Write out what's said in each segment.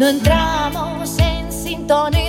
no entramos en sintonía.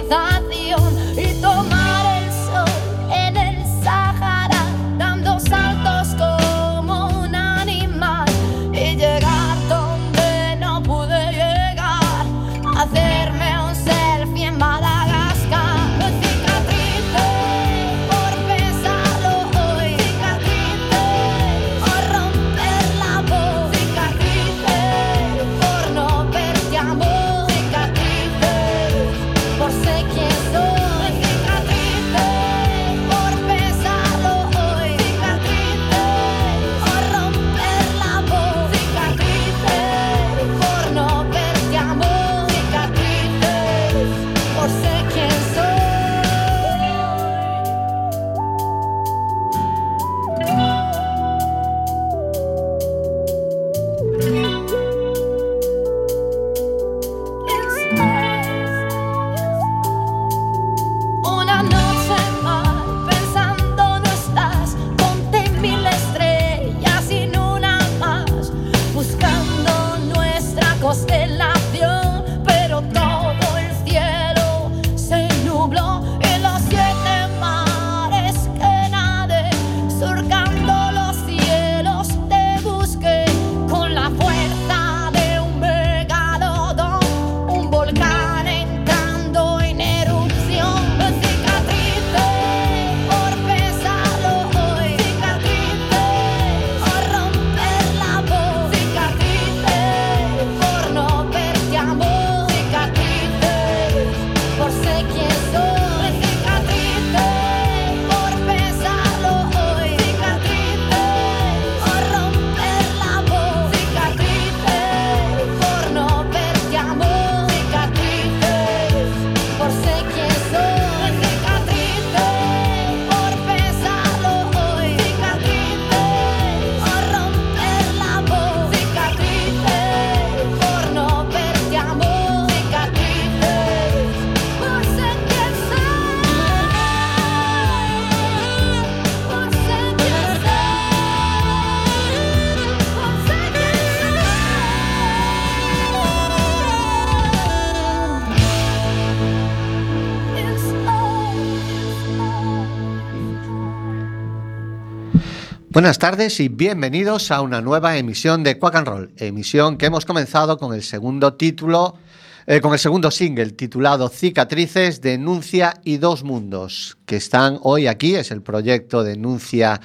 Buenas tardes y bienvenidos a una nueva emisión de Quack and Roll, emisión que hemos comenzado con el segundo título, eh, con el segundo single titulado Cicatrices, Denuncia y Dos Mundos, que están hoy aquí, es el proyecto de Denuncia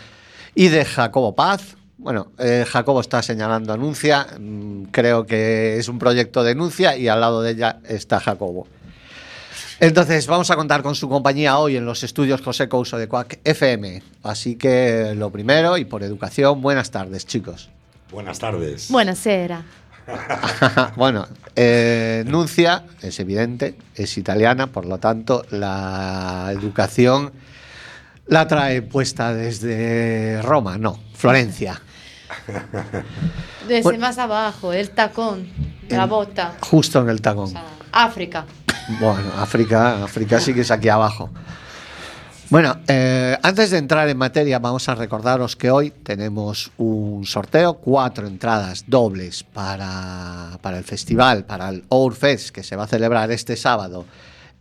y de Jacobo Paz. Bueno, eh, Jacobo está señalando Anuncia, mm, creo que es un proyecto de Denuncia y al lado de ella está Jacobo. Entonces, vamos a contar con su compañía hoy en los estudios José Couso de Cuac FM. Así que lo primero, y por educación, buenas tardes, chicos. Buenas tardes. Buonasera. bueno, eh, Nuncia es evidente, es italiana, por lo tanto, la educación la trae puesta desde Roma, no, Florencia. Desde Bueno. más abajo, el tacón, la En- bota. Justo en el tacón. O sea, África. Bueno, África, África sí que es aquí abajo. Bueno, eh, antes de entrar en materia, vamos a recordaros que hoy tenemos un sorteo, cuatro entradas dobles para, para el festival, para el Our Fest, que se va a celebrar este sábado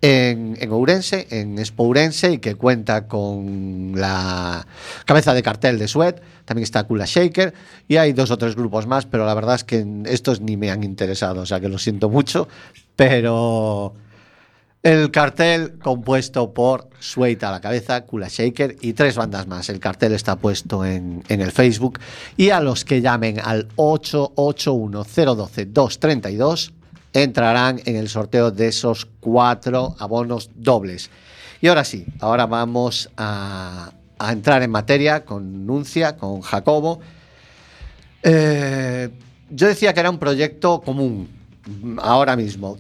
en, en Ourense, en Expo Ourense, y que cuenta con la cabeza de cartel de Sweat. También está Kula Shaker y hay dos o tres grupos más, pero la verdad es que estos ni me han interesado, o sea que lo siento mucho, pero el cartel compuesto por Sweat a la cabeza, Kula Shaker y tres bandas más. El cartel está puesto en, el Facebook y a los que llamen al 881-012-232 entrarán en el sorteo de esos cuatro abonos dobles. Y ahora sí, ahora vamos a, entrar en materia con Nuncia, con Jacobo. Eh, yo decía que era un proyecto común ahora mismo.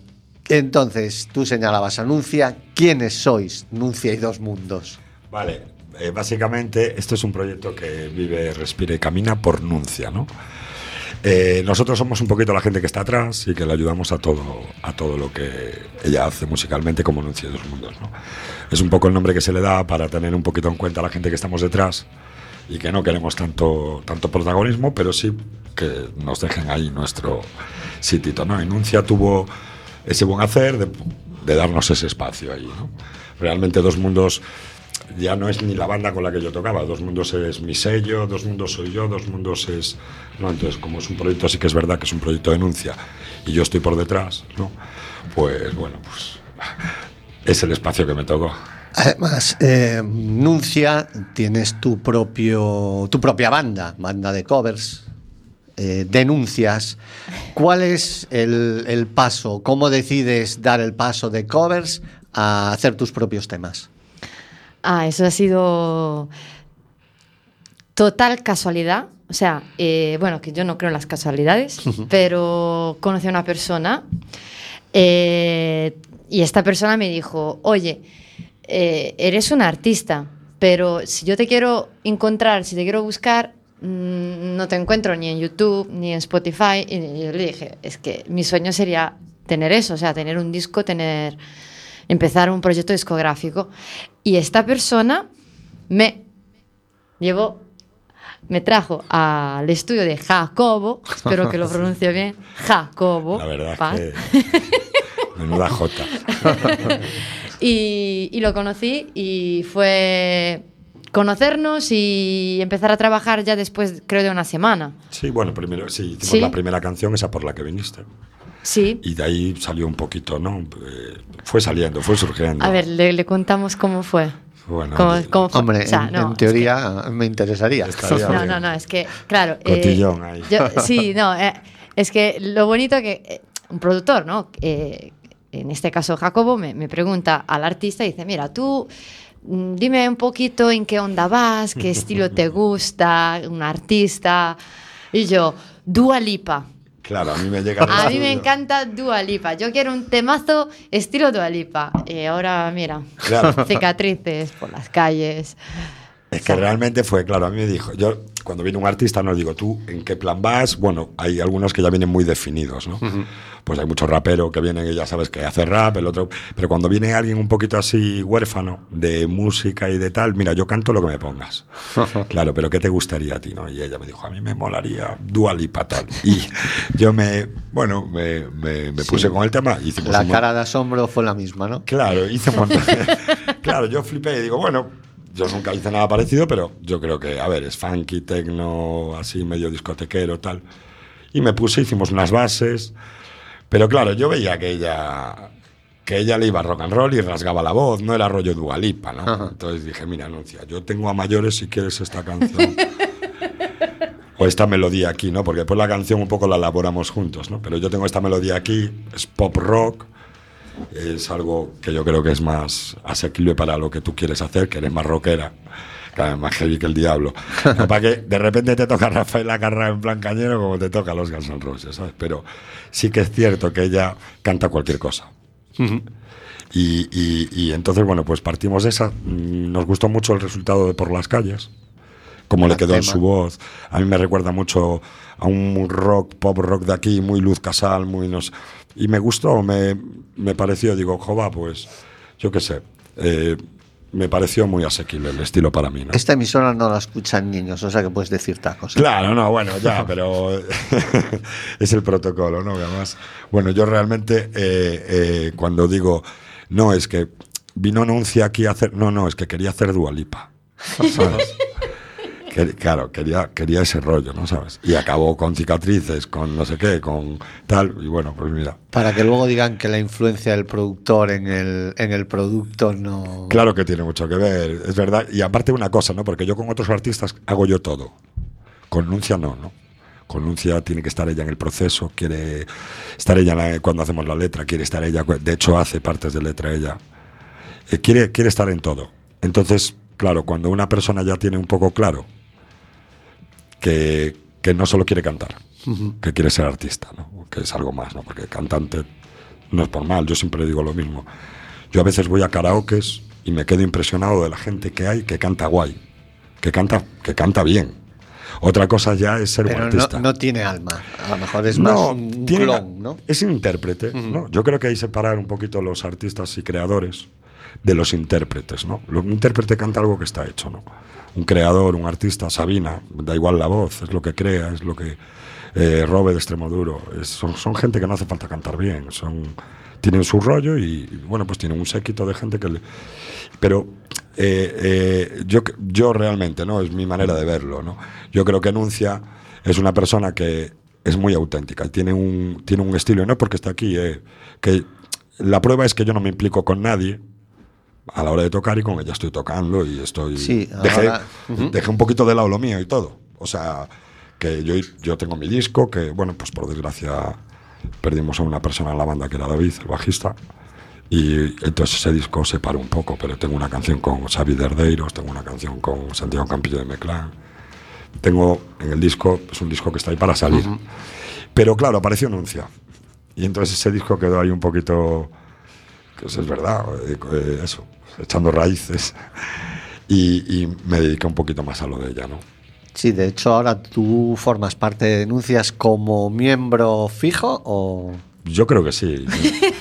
Entonces, tú señalabas a Nuncia. ¿Quiénes sois, Nuncia y Dos Mundos? Vale, eh, básicamente esto es un proyecto que vive, respira y camina por Nuncia, ¿no? Eh, nosotros somos un poquito la gente que está atrás y que le ayudamos a todo, a todo lo que ella hace musicalmente como Nuncia y Dos Mundos. Es un poco el nombre que se le da para tener un poquito en cuenta a la gente que estamos detrás y que no queremos tanto, tanto protagonismo, pero sí que nos dejen ahí nuestro sitito, ¿no? Y Nuncia tuvo ese buen hacer de, darnos ese espacio ahí, ¿no? Realmente Dos Mundos ya no es ni la banda con la que yo tocaba, Dos Mundos es mi sello, Dos Mundos soy yo, Dos Mundos es... ¿no? Entonces, como es un proyecto, sí que es verdad que es un proyecto de denuncia y yo estoy por detrás, ¿no? Pues bueno, pues es el espacio que me tocó. Además, eh, Nuncia, tienes tu propio, tu propia banda, banda de covers, eh, denuncias. ¿Cuál es el, el paso? ¿Cómo decides dar el paso de covers a hacer tus propios temas? Ah, eso ha sido total casualidad. O sea, eh, bueno, que yo no creo en las casualidades, pero conocí a una persona eh, y esta persona me dijo, oye, eres un artista, pero si yo te quiero encontrar, si te quiero buscar, no te encuentro ni en YouTube ni en Spotify. Y yo le dije, es que mi sueño sería tener eso, o sea, tener un disco, tener empezar un proyecto discográfico. Y esta persona me llevó, me trajo al estudio de Jacobo, espero que lo pronuncie bien, Jacobo. La verdad Paz. que... Menuda jota. y, y lo conocí y fue conocernos y empezar a trabajar ya después, creo, de una semana. Sí, bueno, primero, sí, hicimos Sí. la primera canción, esa por la que viniste. Sí. Y de ahí salió un poquito, ¿no? Eh, fue saliendo, fue surgiendo. A ver, le, le contamos cómo fue. Bueno, Cómo- cómo fue. Hombre, O sea, en, no, en es que- teoría me interesaría. Estaría No, bien. no, no, es que, claro. Cotillón ahí. yo- sí, no, eh, es que lo bonito que eh, un productor, ¿no? Eh, en este caso Jacobo me, me pregunta al artista y dice, mira, tú dime un poquito en qué onda vas, qué estilo te gusta, un artista. Y yo, Dua Lipa. Claro, a mí me llega. A mí me encanta Dua Lipa. Yo quiero un temazo estilo Dua Lipa. Y ahora, mira, Claro. cicatrices por las calles. Es que realmente fue, claro, a mí me dijo, yo cuando viene un artista no digo, ¿tú en qué plan vas? Bueno, hay algunos que ya vienen muy definidos, ¿no? Pues hay muchos raperos que vienen y ya sabes que hace rap, el otro... Pero cuando viene alguien un poquito así huérfano de música y de tal, mira, yo canto lo que me pongas. claro, pero ¿qué te gustaría a ti, no? Y ella me dijo, a mí me molaría Dua Lipa tal. Y yo me, bueno, me, me- me puse con el tema y hicimos La cara de asombro fue la misma, ¿no? Claro, hice un montón. claro, yo flipé y digo, bueno, yo nunca hice nada parecido, pero yo creo que, a ver, es funky, tecno, así medio discotequero, tal. Y me puse, hicimos unas bases. Pero claro, yo veía que ella que ella le iba a rock and roll y rasgaba la voz, no era rollo Dualipa, ¿no? Ajá. Entonces dije, mira, anuncia, yo tengo a mayores si quieres esta canción. o esta melodía aquí, ¿no? Porque después la canción un poco la elaboramos juntos, ¿no? Pero yo tengo esta melodía aquí, es pop rock, es algo que yo creo que es más asequible para lo que tú quieres hacer, que eres más rockera, es más heavy que el diablo. No para que de repente te toca Rafael Acarra en plan cañero como te toca los Guns N' Roses, ¿sabes? Pero sí que es cierto que ella canta cualquier cosa. Y, y- y entonces, bueno, pues partimos de esa. Nos gustó mucho el resultado de Por las calles, como le quedó en su voz. A mí me recuerda mucho a un rock, pop rock de aquí, muy Luz Casal, muy no sé. Y me gustó, me, me pareció, digo, jova, pues, yo qué sé. eh, me pareció muy asequible el estilo para mí, ¿no? Esta emisora no la escuchan niños, o sea que puedes decir tacos. Claro, no, bueno, ya, pero es el protocolo, ¿no? Además, bueno, yo realmente eh, eh, cuando digo no, es que vino Nuncia aquí a hacer, no, no, es que quería hacer Dualipa. ¿sabes? Que- claro, quería, quería ese rollo, ¿no? ¿Sabes? Y acabó con cicatrices, con no sé qué, con tal, y bueno, pues mira. Para que luego digan que la influencia del productor en el, en el producto no... Claro que tiene mucho que ver, es verdad. Y aparte una cosa, ¿no? Porque yo con otros artistas hago yo todo. Con Nuncia no, ¿no? Con Nuncia tiene que estar ella en el proceso, quiere estar ella cuando hacemos la letra, quiere estar ella, de hecho hace partes de letra ella. Eh, quiere, quiere estar en todo. Entonces, claro, cuando una persona ya tiene un poco claro que, que no solo quiere cantar, que quiere ser artista, ¿no? que es algo más, ¿no? porque cantante no es por mal, yo siempre digo lo mismo. Yo a veces voy a karaokes y me quedo impresionado de la gente que hay que canta guay, que canta, que canta bien. Otra cosa ya es ser un Pero no, artista. no tiene alma. A lo mejor es más un, un tiene- clon, ¿no? Es un intérprete, ¿no? Yo creo que hay que separar un poquito los artistas y creadores de los intérpretes, ¿no? Un intérprete canta algo que está hecho, ¿no? Un creador, un artista, Sabina, da igual la voz, es lo que crea, es lo que... Eh, Robe de Extremoduro, son, gente que no hace falta cantar bien, son tienen su rollo y, bueno, pues tienen un séquito de gente que le... Pero eh, eh, yo, yo realmente, ¿no? Es mi manera de verlo, ¿no? Yo creo que Enuncia es una persona que es muy auténtica tiene un, tiene un estilo, y no porque está aquí, eh, que la prueba es que yo no me implico con nadie a la hora de tocar y con ella estoy tocando y estoy... Sí, dejé, ahora- Ujú. dejé un poquito de lado lo mío y todo. O sea, que yo, yo tengo mi disco, que bueno, pues por desgracia perdimos a una persona en la banda que era David, el bajista. Y entonces ese disco se paró un poco, pero tengo una canción con Xavi Derdeiros, tengo una canción con Santiago Campillo de Meclán. Tengo en el disco, es un disco que está ahí para salir. Pero claro, apareció Nuncia. Y entonces ese disco quedó ahí un poquito, que eso es verdad, eh, eh, eso, echando raíces. Y, y me dediqué un poquito más a lo de ella, ¿no? Sí, de hecho ahora tú formas parte de Denuncias como miembro fijo o Yo creo que sí.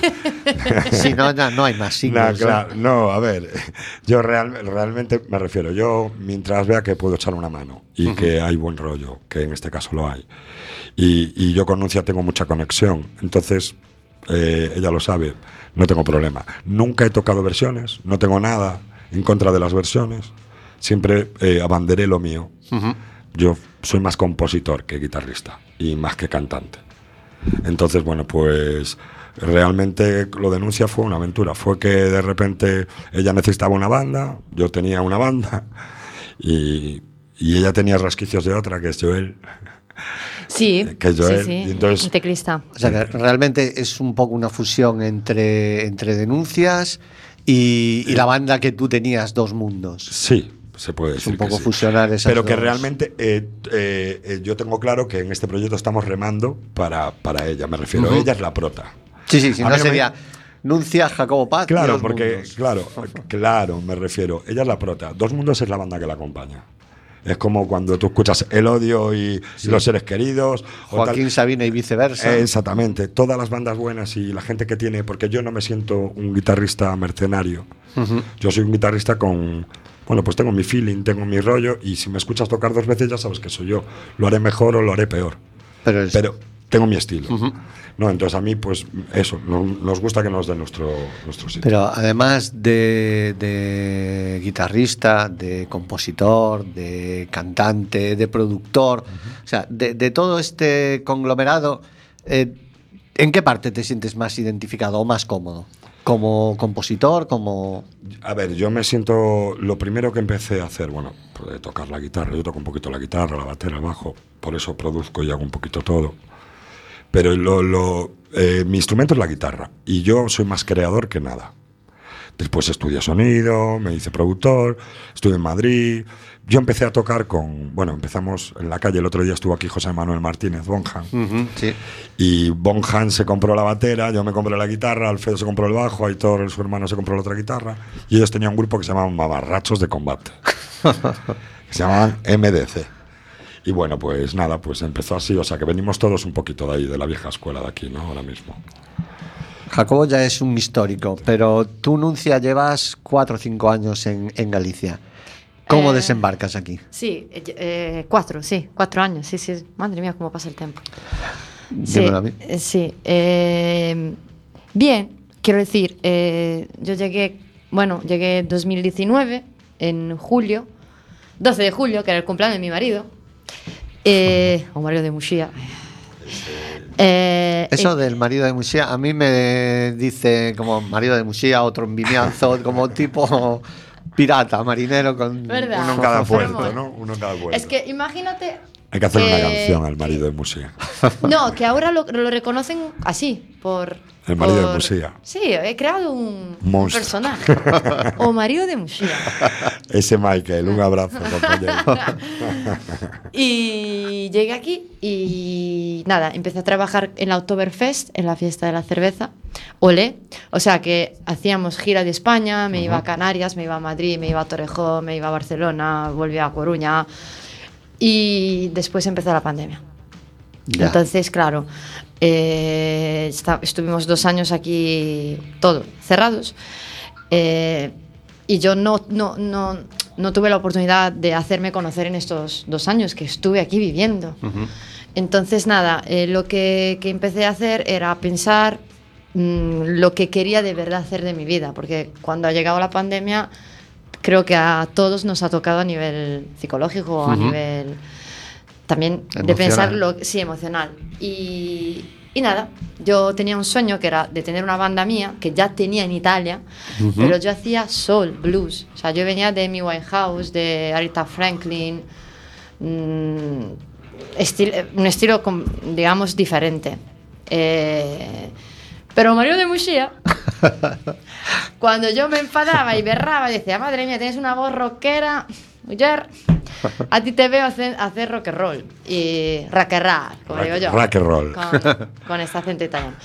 si no ya no hay más Nah, singles. ¿eh? claro, no, a ver, yo real- realmente me refiero, yo mientras vea que puedo echar una mano y que hay buen rollo, que en este caso lo hay, y, y yo con Nuncia tengo mucha conexión, entonces eh, ella lo sabe, no tengo problema. Nunca he tocado versiones, no tengo nada en contra de las versiones, siempre eh, abanderé lo mío. Yo soy más compositor que guitarrista y más que cantante. Entonces, bueno, pues realmente lo denuncia fue una aventura. Fue que de repente ella necesitaba una banda, yo tenía una banda y, y ella tenía resquicios de otra, que es Joel. Sí, Que yo sí, sí, entonces- teclista. O sea que realmente es un poco una fusión entre, entre Denuncias y, y la banda que tú tenías, Dos Mundos. Sí, se puede Es decir. un que poco sí. fusionar esas Pero que dos. realmente eh, eh, eh, yo tengo claro que en este proyecto estamos remando para, para ella, me refiero. Ujú. Ella es la prota. Sí, sí, sí, A no no me- sería Nuncia, Jacobo Paz. y Claro, Dos porque, Mundos. claro, claro, me refiero. Ella es la prota. Dos Mundos es la banda que la acompaña. Es como cuando tú escuchas El Odio y, y Los Seres Queridos. Joaquín Sabina y viceversa. Eh, Exactamente. Todas las bandas buenas y la gente que tiene. Porque yo no me siento un guitarrista mercenario. Yo soy un guitarrista con. Bueno, pues tengo mi feeling, tengo mi rollo. Y si me escuchas tocar dos veces, ya sabes que soy yo. Lo haré mejor o lo haré peor. Pero, es- Pero tengo mi estilo. Ujú. No, entonces a mí, pues eso. no- Nos gusta que nos den nuestro, nuestro sitio. Pero además de, de guitarrista, de compositor, de cantante, de productor, o sea, de, de todo este conglomerado, eh, ¿en qué parte te sientes más identificado o más cómodo? ¿Como compositor? como A ver, yo me siento. Lo primero que empecé a hacer, bueno, pues, de tocar la guitarra. Yo toco un poquito la guitarra, la batería, el bajo. Por eso produzco y hago un poquito todo. Pero lo, lo, eh, mi instrumento es la guitarra. Y yo soy más creador que nada. Después estudié sonido, me hice productor, estuve en Madrid. Yo empecé a tocar con. Bueno, empezamos en la calle. El otro día estuvo aquí José Manuel Martínez Bonham. sí. Y Bonham se compró la batera, yo me compré la guitarra, Alfredo se compró el bajo, Aitor, su hermano, se compró la otra guitarra. Y ellos tenían un grupo que se llamaban Mamarrachos de Combate. que se llamaban MDC. Y bueno, pues nada, pues empezó así. O sea que venimos todos un poquito de ahí, de la vieja escuela de aquí, ¿no? Ahora mismo. Jacobo ya es un histórico, pero tú, Nuncia, llevas cuatro o cinco años en, en Galicia. ¿Cómo Eh, desembarcas aquí? Sí, eh, eh, cuatro, sí, cuatro años. Sí, sí, madre mía, cómo pasa el tiempo. Sí, a mí. eh, sí. eh, bien, quiero decir, eh, yo llegué, bueno, llegué en 2019, en julio, 12 de julio, que era el cumpleaños de mi marido, eh, o marido de Muxía. Eh, Eso eh, del marido de Musía, a mí me dice como marido de Musía, otro en Vimianzo, como tipo pirata, marinero con... ¿Verdad? Uno en cada puerto. ¿no? Uno en cada puerto. Es que imagínate. Hay que hacer una que- canción al marido de Musía. No, que ahora lo, lo reconocen así, por... El marido de por- Musía. Sí, he creado un, personaje. o marido de Musía. Ese Michael, un abrazo, compañero. Y llegué aquí y nada, empecé a trabajar en la Oktoberfest, en la fiesta de la cerveza. Olé. O sea que hacíamos gira de España, me iba a Canarias, me iba a Madrid, me iba a Torrejón, me iba a Barcelona, volví a Coruña. Y después empezó la pandemia. Ya. Entonces, claro, eh, esta- estuvimos dos años aquí, todo, cerrados. Eh, y yo no, no, no, no tuve la oportunidad de hacerme conocer en estos dos años que estuve aquí viviendo. Entonces, nada, eh, lo que, que empecé a hacer era pensar mm, lo que quería de verdad hacer de mi vida, porque cuando ha llegado la pandemia, creo que a todos nos ha tocado a nivel psicológico, a nivel también de Emocional. pensar lo sí emocional. Y, y nada yo tenía un sueño que era de tener una banda mía que ya tenía en Italia pero yo hacía soul blues. O sea yo venía de Amy Winehouse de Aretha Franklin mm, estil- eh, un estilo digamos diferente. Eh, pero Mario de Muxía cuando yo me enfadaba y berraba decía madre mía tienes una voz rockera mujer a ti te veo hacer, hacer rock and roll y rock and roll, como Rock- digo yo. rock and roll. Con, con este acento italiano.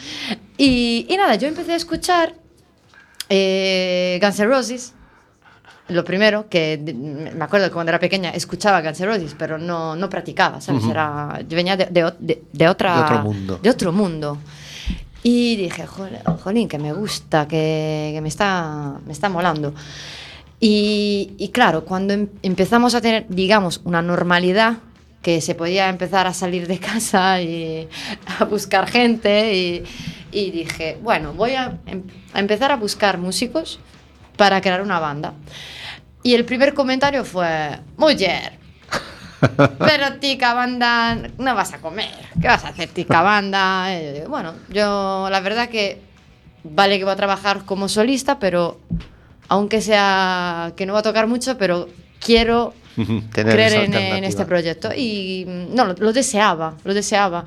Y, y nada, yo empecé a escuchar eh, Guns N' Roses. Lo primero, que me acuerdo que cuando era pequeña escuchaba Guns N' Roses, pero no, no practicaba, ¿sabes? Ujú. Era, yo venía de, de de- de otra... De otro mundo. De otro mundo. Y dije, "Jole- jolín, que me gusta, que, me, está, me está molando. Y, claro, cuando em- empezamos a tener, digamos, una normalidad, que se podía empezar a salir de casa y a buscar gente, y, y dije, bueno, voy a, em- a empezar a buscar músicos para crear una banda. Y el primer comentario fue, mujer, pero tica banda no vas a comer. ¿Qué vas a hacer tica banda? Digo, bueno, yo la verdad que vale que voy a trabajar como solista, pero aunque sea que no va a tocar mucho, pero quiero Tener creer esa en, en este proyecto. Y mm, no lo, lo deseaba lo deseaba.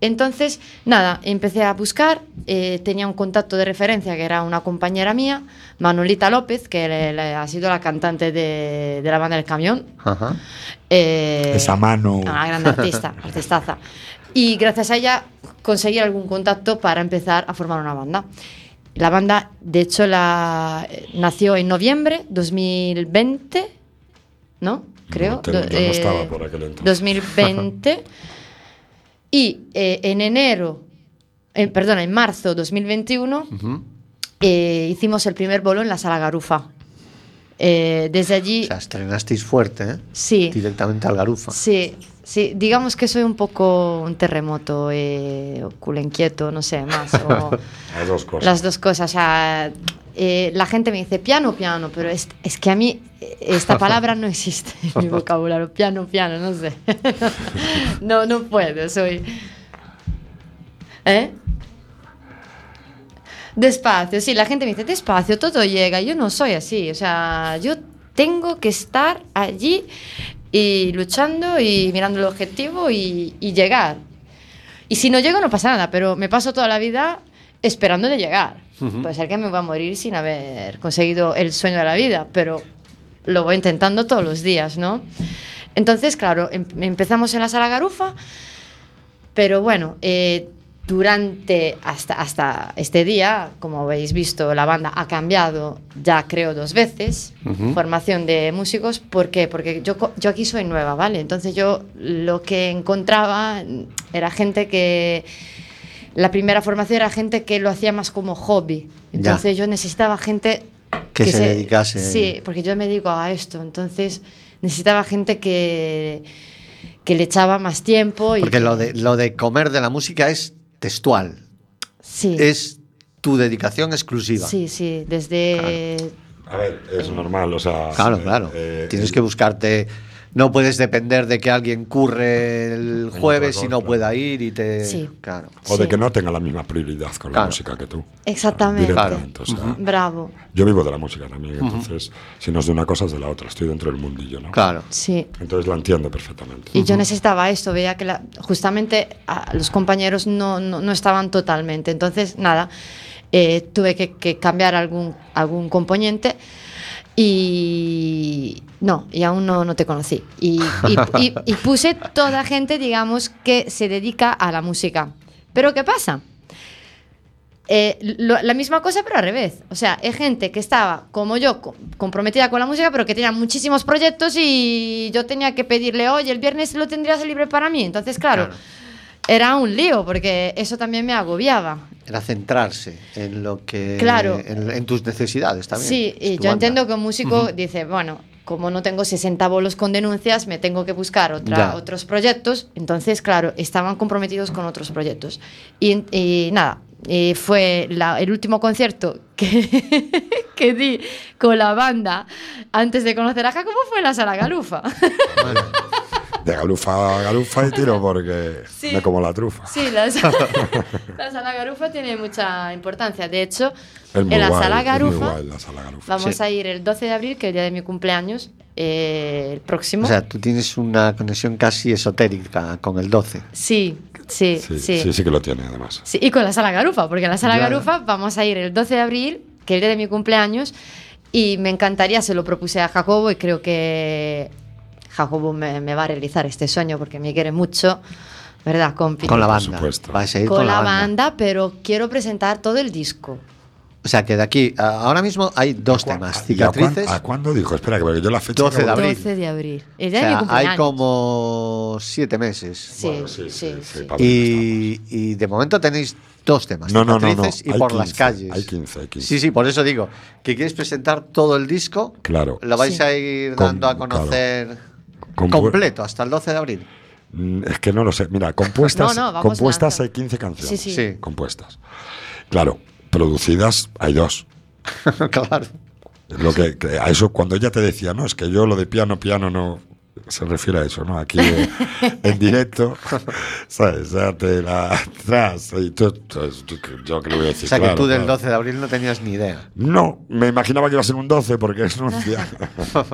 Entonces nada empecé a buscar eh, tenía un contacto de referencia que era una compañera mía Manolita López que le- le- ha sido la cantante de, de la banda del camión. Ajá. eh, Esa mano. una gran artista artistaza. Y gracias a ella conseguí algún contacto para empezar a formar una banda. La banda de hecho la eh, nació en noviembre 2020 ¿no? Creo. No, te- yo no eh, estaba por aquel entonces. 2020. y eh, en enero, eh, perdón, en marzo 2021, Ujú. eh, hicimos el primer bolo en la Sala Garufa. Eh, desde allí, O sea, estrenasteis fuerte, ¿eh? sí, Directamente al Garufa. sí, sí, digamos que soy un poco un terremoto, eh, o culo inquieto, no sé, más. o- Las dos cosas. Las dos cosas. O sea, eh, la gente me dice piano, piano, pero es, es que a mí eh, esta palabra no existe en mi vocabulario. Piano, piano, no sé. no, no puedo, soy. ¿Eh? Despacio, sí, la gente me dice despacio, todo llega. Yo no soy así, o sea, yo tengo que estar allí y luchando y mirando el objetivo y, y llegar. Y si no llego no pasa nada, pero me paso toda la vida esperando de llegar. Ujú. Puede ser que me va a morir sin haber conseguido el sueño de la vida, pero lo voy intentando todos los días, ¿no? Entonces, claro, em- empezamos en la sala Garufa, pero bueno, eh, durante hasta, hasta este día, como habéis visto, la banda ha cambiado ya creo dos veces, Ujú. formación de músicos. ¿Por qué? Porque yo, yo aquí soy nueva, ¿vale? Entonces yo lo que encontraba era gente que... La primera formación era gente que lo hacía más como hobby. Ya. Entonces yo necesitaba gente Que se dedicase. Sí, porque yo me dedico a esto. Entonces necesitaba gente que, que le echaba más tiempo. Y Porque que- lo de, lo de comer de la música es textual. Sí. Es tu dedicación exclusiva. Sí, sí, desde... A ver, es normal, o sea. Claro, eh, claro. eh, Tienes eh, que buscarte. No puedes depender de que alguien curre el jueves y no claro. pueda ir y te. Sí. Claro. O de Sí. que no tenga la misma prioridad con Claro. la música que tú. Exactamente. Directamente, o sea, Bravo. Yo vivo de la música también, entonces, si no es de una cosa, es de la otra. Estoy dentro del mundillo, ¿no? Claro. Sí. Entonces la entiendo perfectamente. Y yo necesitaba esto, veía que la- justamente a- los compañeros no, no, no estaban totalmente. Entonces, nada, eh, tuve que, que cambiar algún, algún componente y no, y aún no, no te conocí. Y, y- y- y puse toda gente, digamos, que se dedica a la música. Pero ¿qué pasa? Eh, lo- la misma cosa, pero al revés. O sea, es gente que estaba, como yo, co- comprometida con la música, pero que tenía muchísimos proyectos y yo tenía que pedirle, oye, el viernes lo tendrías libre para mí. Entonces, claro, Claro. Era un lío, porque eso también me agobiaba. Era centrarse en lo que. Claro. En, en tus necesidades también. Sí, y yo entiendo que un músico dice, bueno, como no tengo 60 bolos con denuncias, me tengo que buscar otra, otros proyectos. Entonces, claro, estaban comprometidos con otros proyectos. Y, y nada, y fue la- el último concierto que, que di con la banda antes de conocer a Jacobo fue en la Sala Galufa. Bueno, De galufa a galufa y tiro porque Sí. me como la trufa. Sí, la, la Sala Garufa tiene mucha importancia. De hecho, en la guay, Sala Garufa guay la sala garufa. vamos Sí. a ir el 12 de abril, que es el día de mi cumpleaños, eh, el próximo. o sea, tú tienes una conexión casi esotérica con el 12. Sí, sí, Sí, sí. sí, sí, que lo tiene además. Sí, y con la sala Garufa, porque en la sala ya. Garufa vamos a ir el 12 de abril, que es el día de mi cumpleaños, y me encantaría, se lo propuse a Jacobo y creo que Jacobo me, me va a realizar este sueño porque me quiere mucho, ¿verdad, compi? Con la por banda. supuesto. Vais a ir Con la banda, pero quiero presentar todo el disco. O sea, que de aquí. a- ahora mismo hay dos ¿A temas: y a cuán- cicatrices. ¿A cuándo dijo? Espera, que porque yo la fecha. 12 de abril. 12 de abril. El O día de mi sea, cumpleaños. hay como siete meses. Sí, Bueno, sí, sí, sí, Y, y de momento tenéis dos temas: No, no, no, no. cicatrices y Hay por las 15, calles. hay 15, hay 15. Sí, sí, por eso digo que quieres presentar todo el disco. Claro. Lo vais Sí. a ir dando a claro. conocer Compu- completo hasta el 12 de abril. Mm, Es que no lo sé. Mira, compuestas, No, no, vamos compuestas hay 15 canciones. Sí, sí. Sí. Compuestas. Claro, producidas hay dos. claro. Lo que, que a eso cuando ella te decía, no, es que yo lo de piano, piano no se refiere a eso, ¿no? Aquí eh, en directo, ¿sabes? O sea, te la tras y tú, tú- tú- yo que le voy a decir. O sea, que tú del claro. 12 de abril no tenías ni idea. No, me imaginaba que iba a ser un 12 porque es anuncia.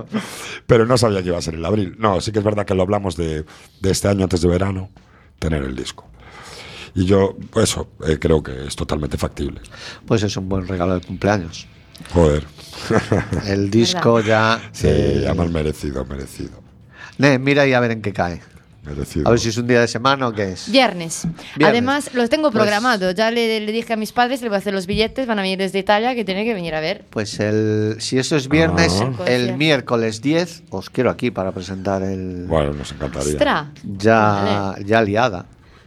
Pero no sabía que iba a ser el abril. No, sí que es verdad que lo hablamos de, de este año antes de verano, tener el disco. Y yo, eso, eh, creo que es totalmente factible. Pues es un buen regalo de cumpleaños. Joder. El disco ya. Sí, eh, además merecido, merecido. Ne, mira y a ver en qué cae. Merecido. A ver si es un día de semana o qué es. Viernes. Viernes. Además, los tengo Pues- programados. Ya le, le dije a mis padres, le voy a hacer los billetes, van a venir desde Italia, que tienen que venir a ver. Pues el, si eso es viernes, Ah. el miércoles 10 os quiero aquí para presentar el. Bueno, nos encantaría. Ostra. ya, Vale. ya liada.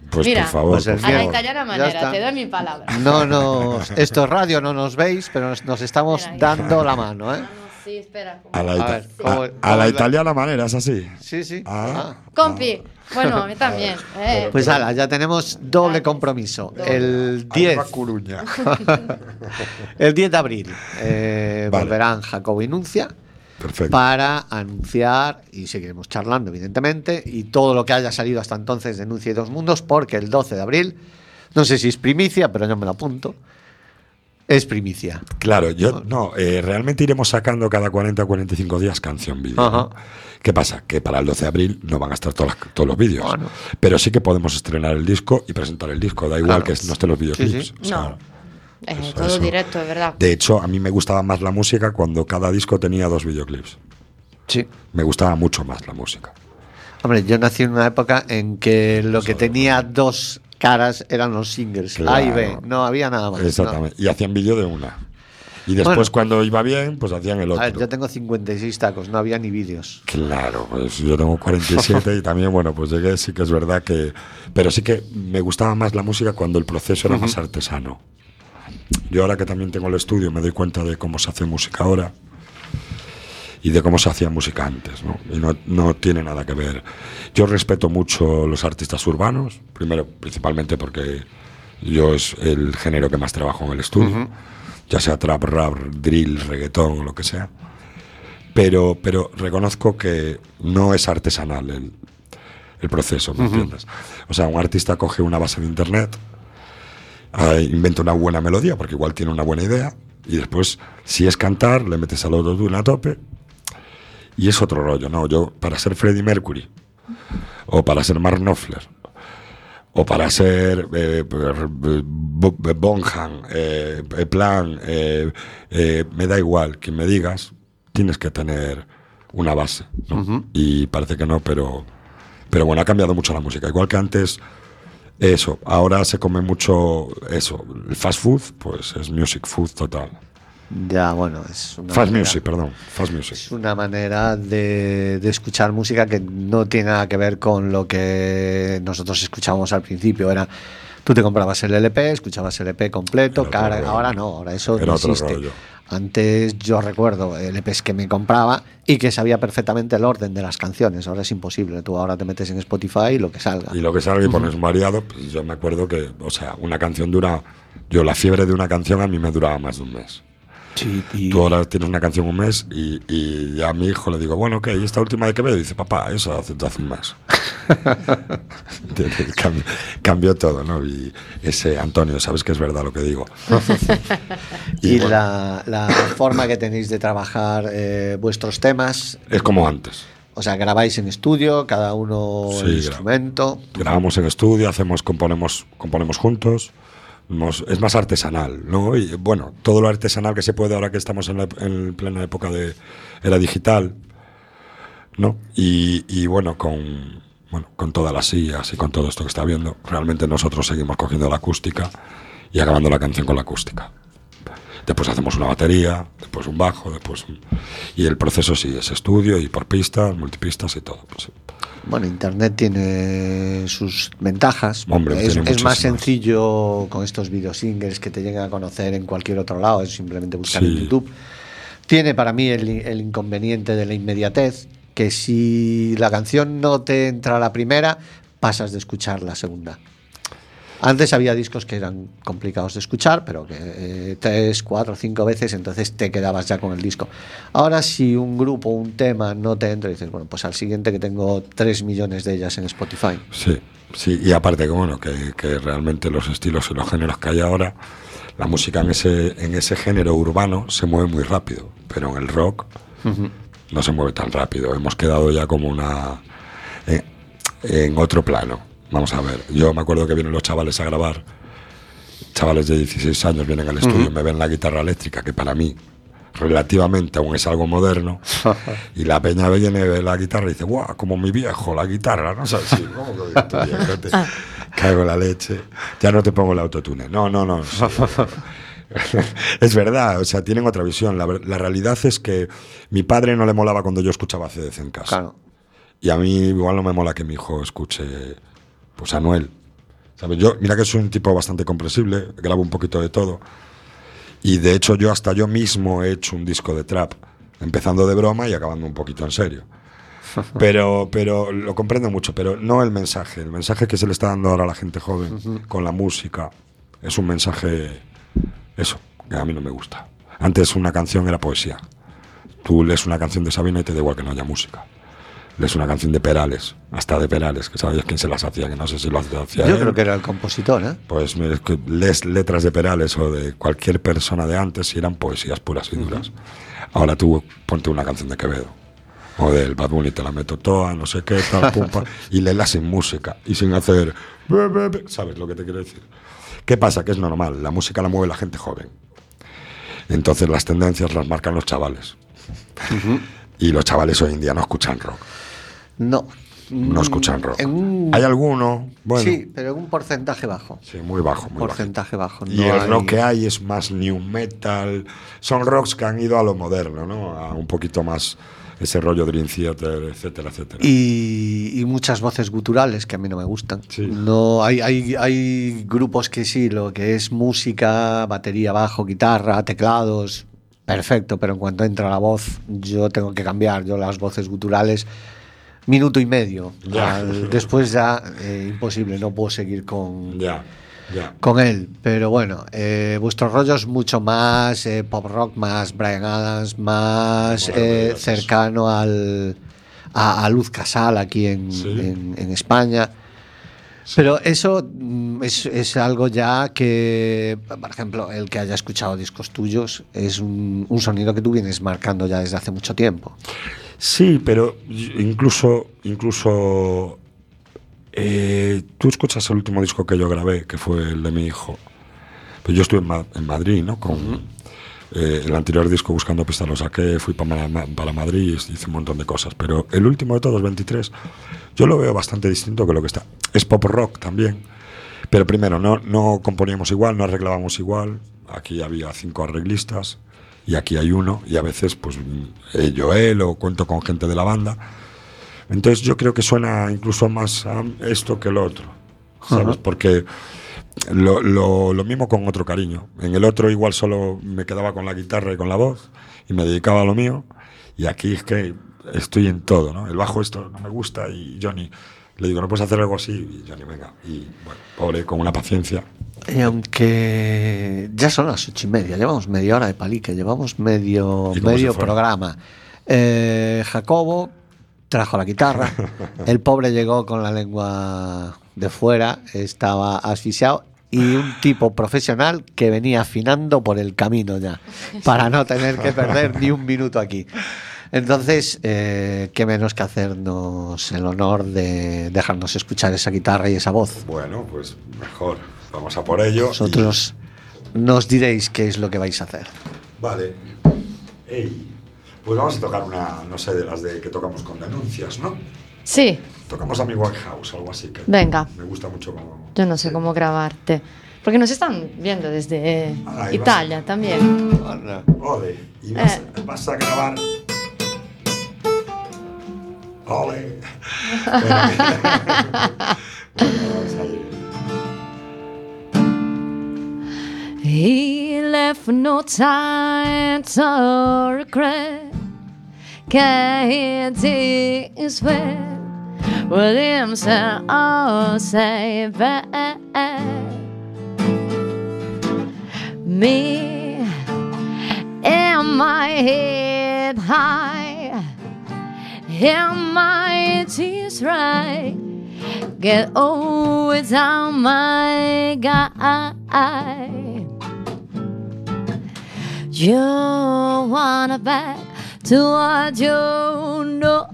Pues Mira, por favor. Pues el por A la italiana manera, te doy mi palabra. No nos. Esto es radio, no nos veis, pero nos, nos estamos Mira, dando la mano, ¿eh? Sí, espera. A la, A ita- ver, ¿cómo- a- a cómo la es la- italiana manera, es así. Sí, sí. Ah. Ah. Compi. Bueno, a mí también. eh. Pues ala, ya tenemos doble compromiso. El 10, Arriba Coruña. el 10 de abril eh, Vale. volverán Jacobo y Nuncia Perfecto. para anunciar, y seguiremos charlando, evidentemente, y todo lo que haya salido hasta entonces de Nuncia y Dos Mundos, porque el 12 de abril, no sé si es primicia, pero yo me lo apunto, es primicia. Claro, yo no, eh, realmente iremos sacando cada 40 o 45 días canción vídeo. ¿Qué pasa? Que para el 12 de abril no van a estar todas las- todos los vídeos. Bueno. Pero sí que podemos estrenar el disco y presentar el disco. Da igual Claro. que no estén los videoclips. Sí, sí. O sea, No. Eso- todo eso. directo, de verdad. De hecho, a mí me gustaba más la música cuando cada disco tenía dos videoclips. Sí. Me gustaba mucho más la música. Hombre, yo nací en una época en que lo que tenía dos caras eran los singles, A y B, Claro. no había nada más. ¿no? Exactamente. Y hacían vídeo de una. Y después, Bueno. cuando iba bien, pues hacían el A otro. ver, yo tengo 56 tacos, no había ni vídeos. Claro, pues yo tengo 47 y también, bueno, pues llegué, sí que es verdad que... Pero sí que me gustaba más la música cuando el proceso era más artesano. Yo ahora que también tengo el estudio me doy cuenta de cómo se hace música ahora y de cómo se hacía música antes, ¿no? Y no, no tiene nada que ver. Yo respeto mucho los artistas urbanos, primero, principalmente porque Yo es el género que más trabajo en el estudio, ya sea trap, rap, drill, reggaetón, lo que sea. Pero, pero reconozco que no es artesanal el, el proceso, ¿me entiendes? O sea, un artista coge una base de internet, ah, inventa una buena melodía, porque igual tiene una buena idea, y después, si es cantar, le metes al autotune a tope, y es otro rollo, ¿no? Yo, para ser Freddie Mercury, o para ser Mark Knopfler, o para ser eh, Bo- Bonham, eh, eh, Plan, eh, eh, me da igual, quien me digas, tienes que tener una base, ¿no? Y parece que no, pero, pero bueno, ha cambiado mucho la música. Igual que antes, eso, ahora se come mucho eso, el fast food, pues es music food total. Ya, bueno, es una Fast manera- music, perdón, fast music. Es una manera de, de escuchar música que no tiene nada que ver con lo que nosotros escuchábamos al principio. Era, tú te comprabas el LP, escuchabas el LP completo, cara- ahora no, ahora eso Era no otro existe. rollo. Antes yo recuerdo LPs que me compraba y que sabía perfectamente el orden de las canciones. Ahora es imposible. Tú ahora te metes en Spotify y lo que salga. Y lo que salga y pones variado, pues yo me acuerdo que, o sea, una canción dura. Yo, la fiebre de una canción a mí me duraba más de un mes. Sí, y- Tú ahora tienes una canción un mes y, y a mi hijo le digo, bueno, ok, ¿y esta última de qué veo? Y dice, papá, eso hace, hace un mes. Cambió todo, ¿no? Y ese Antonio, sabes que es verdad lo que digo. y bueno, la, la forma que tenéis de trabajar eh, vuestros temas, es como antes. o sea, grabáis en estudio, cada uno Sí, el gra- instrumento. Grabamos en estudio, hacemos, componemos, componemos juntos. Es más artesanal, ¿no? Y bueno, todo lo artesanal que se puede ahora que estamos en, la, en plena época de era digital, ¿no? Y, y bueno, con, bueno, con todas las sillas y con todo esto que está viendo, realmente nosotros seguimos cogiendo la acústica y acabando la canción con la acústica. Después hacemos una batería, después un bajo, después un- y el proceso sí es estudio y por pistas, multipistas y todo. pues sí. Bueno, Internet tiene sus ventajas. Hombre, es, tiene es más sencillo con estos videosingles que te llegan a conocer en cualquier otro lado, es simplemente buscar en Sí. YouTube. Tiene para mí el, el inconveniente de la inmediatez, que si la canción no te entra a la primera, pasas de escuchar la segunda. Antes había discos que eran complicados de escuchar, pero que eh, tres, cuatro, cinco veces, entonces te quedabas ya con el disco. Ahora, si un grupo, un tema no te entra, dices, bueno, pues al siguiente que tengo tres millones de ellas en Spotify. Sí, sí, y aparte que bueno, que, que realmente los estilos y los géneros que hay ahora, la música en ese, en ese género urbano se mueve muy rápido, pero en el rock no se mueve tan rápido. Hemos quedado ya como una en, en otro plano. Vamos a ver, yo me acuerdo que vienen los chavales a grabar, chavales de 16 años vienen al estudio, me ven la guitarra eléctrica, que para mí relativamente aún es algo moderno, y la peña viene ve la guitarra y dice, guau, como mi viejo, la guitarra, ¿no? sabes sí, ¿cómo que tu viejo? Te cago en la leche, ya no te pongo el autotune. No, no, no. sí. es verdad, o sea, tienen otra visión. La, la realidad es que mi padre no le molaba cuando yo escuchaba CDC en casa. Claro. Y a mí igual no me mola que mi hijo escuche pues a Noel. ¿Sabes? Yo, mira que soy un tipo bastante comprensible, grabo un poquito de todo. Y de hecho yo hasta yo mismo he hecho un disco de trap, empezando de broma y acabando un poquito en serio. Pero, pero lo comprendo mucho, pero no el mensaje. El mensaje que se le está dando ahora a la gente joven con la música es un mensaje, eso, que a mí no me gusta. Antes una canción era poesía. Tú lees una canción de Sabina y te da igual que no haya música. Lees una canción de Perales, hasta de Perales, que sabes quién se las hacía, que no sé si lo hacía Yo él. creo que era el compositor, ¿eh? Pues mira, es que lees letras de Perales o de cualquier persona de antes y eran poesías puras y duras. Ahora tú ponte una canción de Quevedo o del Bad Bunny, te la meto toda, no sé qué, tal, pum, pam, y léela sin música y sin hacer... be, be, be. ¿Sabes lo que te quiero decir? ¿Qué pasa? Que es normal, la música la mueve la gente joven. Entonces las tendencias las marcan los chavales. Y los chavales hoy en día no escuchan rock. No. No escuchan rock. En un- Hay alguno, bueno, Sí, pero en un porcentaje bajo. sí, muy bajo, muy bajo. porcentaje bajo. Y no el hay- rock que hay es más new metal. Son rocks que han ido a lo moderno, ¿no? A un poquito más ese rollo Dream Theater, etcétera, etcétera. Y, y muchas voces guturales que a mí no me gustan. Sí. No, hay, hay, hay grupos que sí, lo que es música, batería, bajo, guitarra, teclados, perfecto, pero en cuanto entra la voz, yo tengo que cambiar. Yo las voces guturales, minuto y medio. Ya. Al- después ya, eh, imposible, no puedo seguir con, Ya. Ya. con él. Pero bueno, eh, vuestro rollo es mucho más eh, pop rock, más Brian Adams, más Bueno, eh, cercano al, a, a Luz Casal aquí en, Sí. en- en España. Pero eso mm, es, es algo ya que, por ejemplo, el que haya escuchado discos tuyos es un, un sonido que tú vienes marcando ya desde hace mucho tiempo. Sí, pero incluso, incluso eh, tú escuchas el último disco que yo grabé, que fue el de mi hijo. Pues yo estuve en, Ma- en Madrid, ¿no? Con eh, el anterior disco Buscando Pistas lo saqué, fui para, Ma- para Madrid y hice un montón de cosas. Pero el último de todos, 23, yo lo veo bastante distinto que lo que está. Es pop rock también. Pero primero, no, no componíamos igual, no arreglábamos igual. Aquí había cinco arreglistas y aquí hay uno. Y a veces, pues, eh, Joel o cuento con gente de la banda. Entonces yo creo que suena incluso más a esto que el otro, ¿sabes? Ajá. Porque lo, lo- lo mismo con otro cariño. En el otro igual solo me quedaba con la guitarra y con la voz y me dedicaba a lo mío. Y aquí es que estoy en todo, ¿no? El bajo esto no me gusta y Johnny le digo, ¿no puedes hacer algo así? Y Johnny, venga. Y bueno, pobre, con una paciencia. Y aunque ya son las ocho y media, llevamos media hora de palique, llevamos medio, medio programa. Eh, Jacobo trajo la guitarra, el pobre llegó con la lengua de fuera, estaba asfixiado y un tipo profesional que venía afinando por el camino ya, para no tener que perder ni un minuto aquí. Entonces, eh, qué menos que hacernos el honor de dejarnos escuchar esa guitarra y esa voz. Bueno, pues mejor. Vamos a por ello. Vosotros nos diréis qué es lo que vais a hacer. Vale. Ey, pues vamos a tocar una, no sé, de las de que tocamos con denuncias, ¿no? Sí, Tocamos a mi Whitehouse, algo así. Que Venga. Me gusta mucho como... yo no sé cómo grabarte. Porque nos están viendo desde eh, vas. Italia también. Ole. Y vas, Eh. vas a grabar... Ole. Bueno, left no time to regret. Can't his way with himself all say back. Me and my head high, and my teeth right. Get over down my guy. You wanna back to what you know,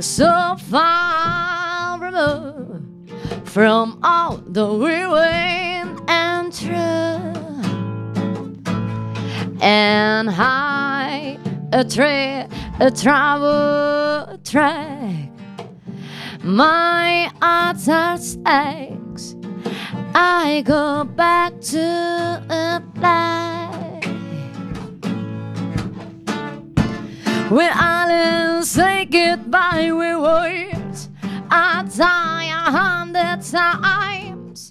so far removed from all the wind and true, and high a tree, a travel track. My heart aches. I go back to a black. When I say goodbye with words, I die a hundred times.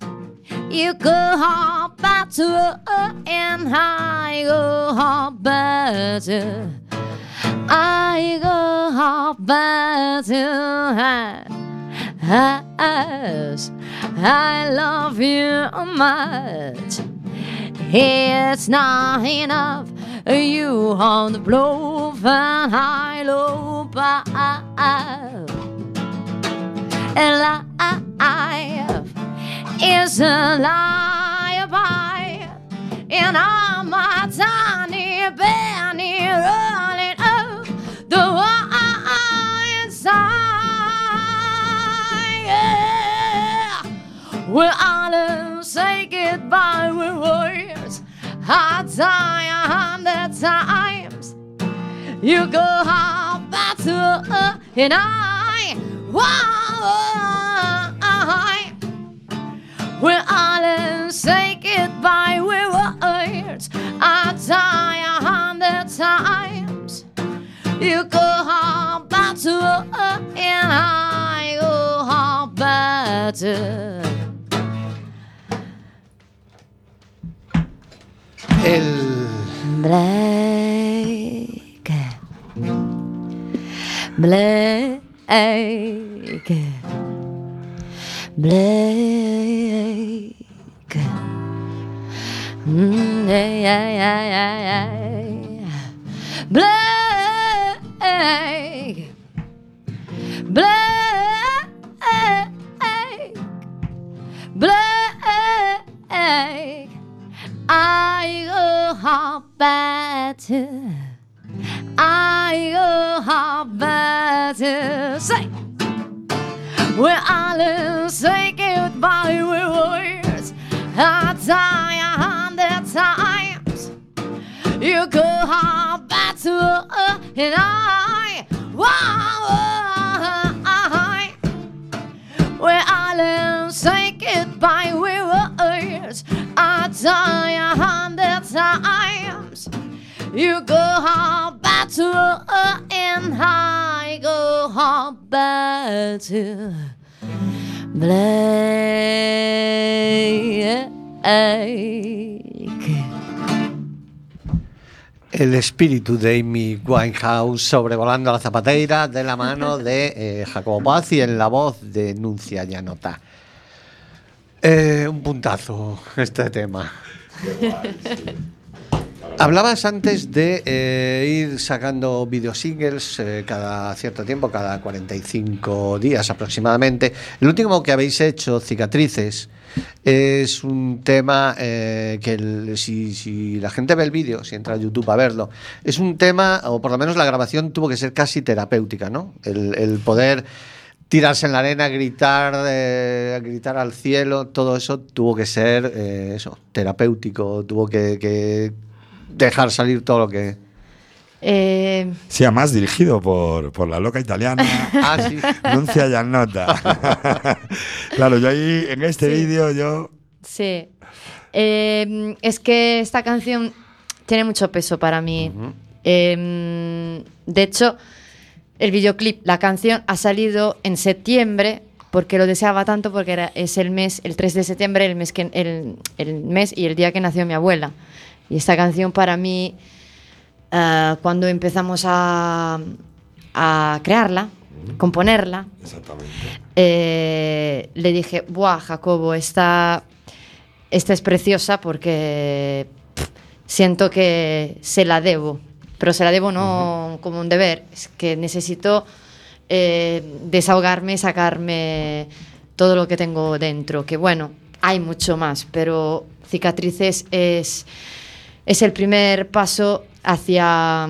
You go hop to and I go hop to. I go hop back to. I love you much. It's not enough. You on the bluff and high low five. And life is a lullaby. And I'm a tiny penny rolling up the wide side. Yeah. Well, I'll say goodbye with words. I die a hundred times. You go hop back to her, and I, why? Well, I'll say goodbye with words. I die a hundred times. You go hop back to her, and I go hop back El, Blake. Blake. Blake. Mm, yeah, yeah, yeah, yeah, yeah. Blake. Blake. Blake. I go hard better. I go hard better. Say. When I say goodbye with words, I die a hundred times. You go hard better, and I, why, when I say goodbye with words, I die a hundred times. You go hard better, and I go hard better. Blake. El espíritu de Amy Winehouse sobrevolando la zapateira de la mano de eh, Jacobo Paz y en la voz de Nuncia Llanota. Eh, un puntazo este tema. Hablabas antes de eh, ir sacando videosingles eh, cada cierto tiempo, cada 45 días aproximadamente. El último que habéis hecho, Cicatrices, es un tema eh, que si, la gente ve el vídeo, si entra a YouTube a verlo, es un tema, o por lo menos la grabación tuvo que ser casi terapéutica, ¿no? El poder tirarse en la arena, gritar, eh, gritar al cielo, todo eso tuvo que ser eh, eso, terapéutico, tuvo que, que dejar salir todo lo que... Eh, Sí, además dirigido por, por la loca italiana Ah, sí. Nuncia Giannotta. claro, yo ahí en este Sí. vídeo yo sí. Eh, es que esta canción tiene mucho peso para mí. Eh, de hecho, el videoclip, la canción ha salido en septiembre porque lo deseaba tanto porque era, es el mes, el 3 de septiembre, el mes, que, el, el mes y el día que nació mi abuela. Y esta canción para mí, ah, cuando empezamos a, a crearla, componerla, exactamente. eh, le dije, buah, Jacobo, esta, esta es preciosa porque pff, siento que se la debo, pero se la debo no como un deber, es que necesito eh, desahogarme, sacarme todo lo que tengo dentro, que bueno, hay mucho más, pero cicatrices es, es el primer paso hacia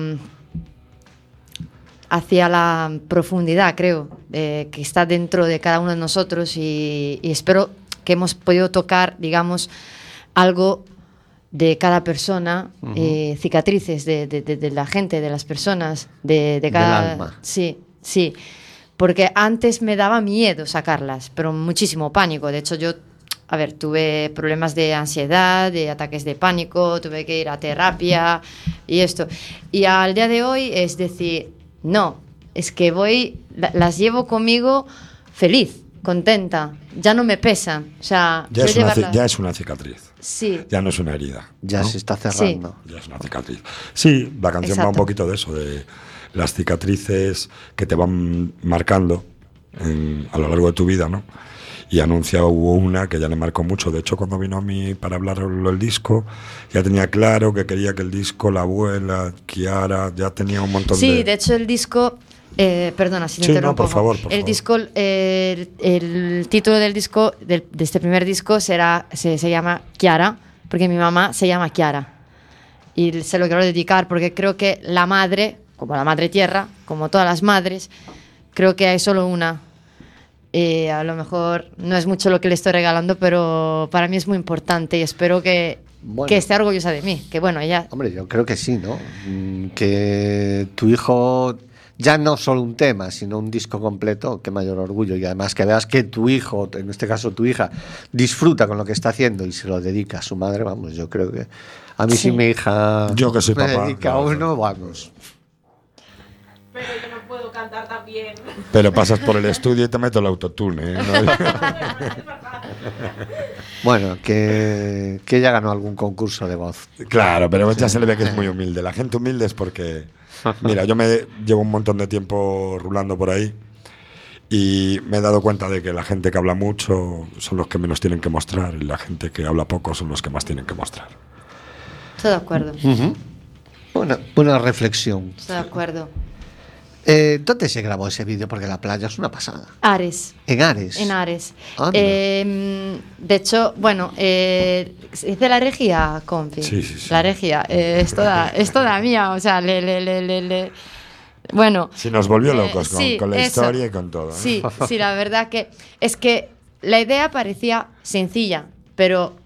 hacia la profundidad, creo, eh, que está dentro de cada uno de nosotros y, y espero que hemos podido tocar, digamos, algo de cada persona, eh, cicatrices de, de- de- de la gente, de las personas, de, de cada... alma. Sí, sí, porque antes me daba miedo sacarlas, pero muchísimo pánico. De hecho, yo, a ver, tuve problemas de ansiedad, de ataques de pánico, tuve que ir a terapia y esto. Y al día de hoy es decir, no, es que voy, la- las llevo conmigo feliz, contenta, ya no me pesan. O sea, Ya es, una, ya es una cicatriz, Sí, ya no es una herida. Ya ¿no? se está cerrando. Ya es una cicatriz. Sí, la canción va un poquito de eso, de las cicatrices que te van marcando en- a lo largo de tu vida, ¿no? Y anuncia hubo una que ya le marcó mucho. De hecho, cuando vino a mí para hablarlo el disco, ya tenía claro que quería que el disco, la abuela, Kiara, ya tenía un montón Sí, de... de hecho el disco, eh, perdona si te Sí, no, interrumpo. por favor, por el favor. disco, eh, el, el título del disco, del- de este primer disco, será, se, se llama Kiara, porque mi mamá se llama Kiara. Y se lo quiero dedicar porque creo que la madre, como la madre tierra, como todas las madres, creo que hay solo una. Y a lo mejor no es mucho lo que le estoy regalando, pero para mí es muy importante y espero que, Bueno. que esté orgullosa de mí. Que bueno, ella Hombre, yo creo que sí, ¿no? Mm, Que tu hijo ya no solo un tema, sino un disco completo, qué mayor orgullo. Y además que veas que tu hijo, en este caso tu hija, disfruta con lo que está haciendo y se lo dedica a su madre, vamos, yo creo que a mí si Sí. mi hija Yo que soy me papá, dedica a uno, vamos. Pero yo no puedo cantar tan bien. Pero pasas por el estudio y te meto el autotune, ¿eh? No- Bueno, que, que ella ganó algún concurso de voz. Claro, pero ya se le ve que es muy humilde. La gente humilde es porque, mira, yo me llevo un montón de tiempo rulando por ahí Y me he dado cuenta de que la gente que habla mucho son los que menos tienen que mostrar y la gente que habla poco son los que más tienen que mostrar. Estoy de acuerdo. Buena, buena reflexión. Estoy de acuerdo. Eh, ¿Dónde se grabó ese vídeo? Porque la playa es una pasada. Ares. En Ares. En Ares. Anda. Eh, de hecho, bueno, eh, la regia, confi. Sí, sí, sí. La regia. eh, es, toda, es toda mía, o sea, le, le, le, le, le- Bueno. Sí, nos volvió eh, locos con, sí, con la eso. historia y con todo. Sí, sí, la verdad que es que la idea parecía sencilla, pero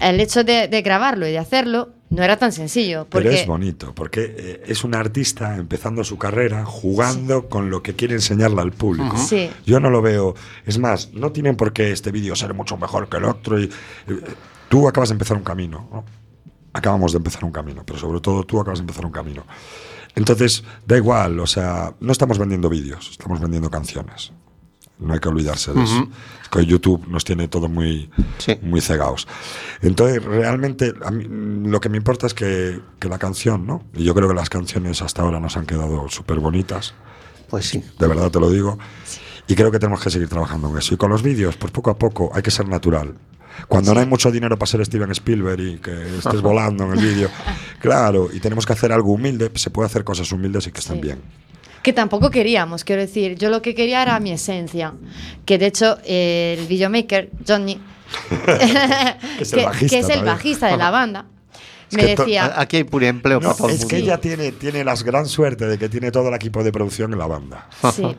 el hecho de, de grabarlo y de hacerlo no era tan sencillo. Pero es bonito, porque eh, es un artista empezando su carrera jugando con lo que quiere enseñarle al público. Sí. Yo no lo veo. Es más, no tienen por qué este vídeo ser mucho mejor que el otro. Y, eh, tú acabas de empezar un camino. ¿no? Acabamos de empezar un camino, pero sobre todo tú acabas de empezar un camino. Entonces, da igual, o sea, no estamos vendiendo vídeos, estamos vendiendo canciones. No hay que olvidarse de eso. Es que YouTube nos tiene todo muy, Sí. muy cegados. Entonces, realmente, a mí, lo que me importa es que, que la canción, ¿no? Y yo creo que las canciones hasta ahora nos han quedado súper bonitas, Pues sí. de verdad te lo digo. Y creo que tenemos que seguir trabajando en eso. Y con los vídeos, pues poco a poco, hay que ser natural. Cuando no hay mucho dinero para ser Steven Spielberg y que estés volando en el vídeo, claro, y tenemos que hacer algo humilde, se puede hacer cosas humildes y que estén Sí. bien. Que tampoco queríamos, quiero decir, yo lo que quería era mi esencia. Que de hecho, eh, el videomaker, Johnny, Que es el bajista que es el bajista de la banda, me decía, Aquí hay puro empleo No, para es que ella tiene, tiene la gran suerte de que tiene todo el equipo de producción en la banda. sí,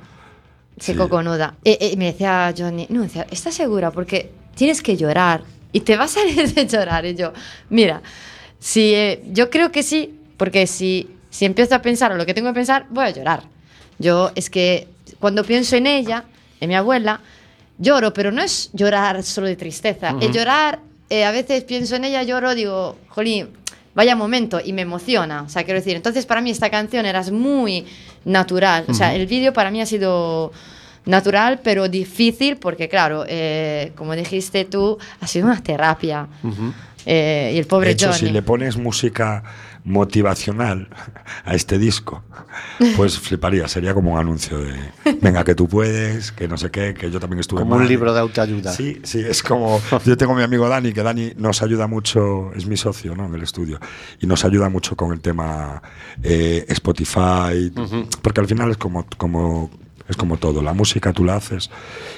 Sí. se coconuda. Eh, eh, me decía Johnny, no, decía, ¿estás segura? Porque tienes que llorar y te vas a salir de llorar. Y yo, mira, si, eh, yo creo que sí, porque si, si empiezo a pensar lo que tengo que pensar, voy a llorar. Yo es que cuando pienso en ella, en mi abuela, lloro, pero no es llorar solo de tristeza, es llorar, eh, a veces pienso en ella, lloro, digo, jolín, vaya momento, y me emociona. O sea, quiero decir, entonces para mí esta canción era muy natural. O sea, el vídeo para mí ha sido natural, pero difícil, porque claro, eh, como dijiste tú, ha sido una terapia. Eh, y el pobre de hecho, Johnny. si le pones música motivacional a este disco, pues fliparía. Sería como un anuncio de venga, que tú puedes, que no sé qué, que yo también estuve Como un mal". libro de autoayuda. Sí, sí, es como. Yo tengo a mi amigo Dani, que Dani nos ayuda mucho, es mi socio ¿no? en el estudio, y nos ayuda mucho con el tema eh, Spotify, porque al final es como, como, es como todo. La música tú la haces,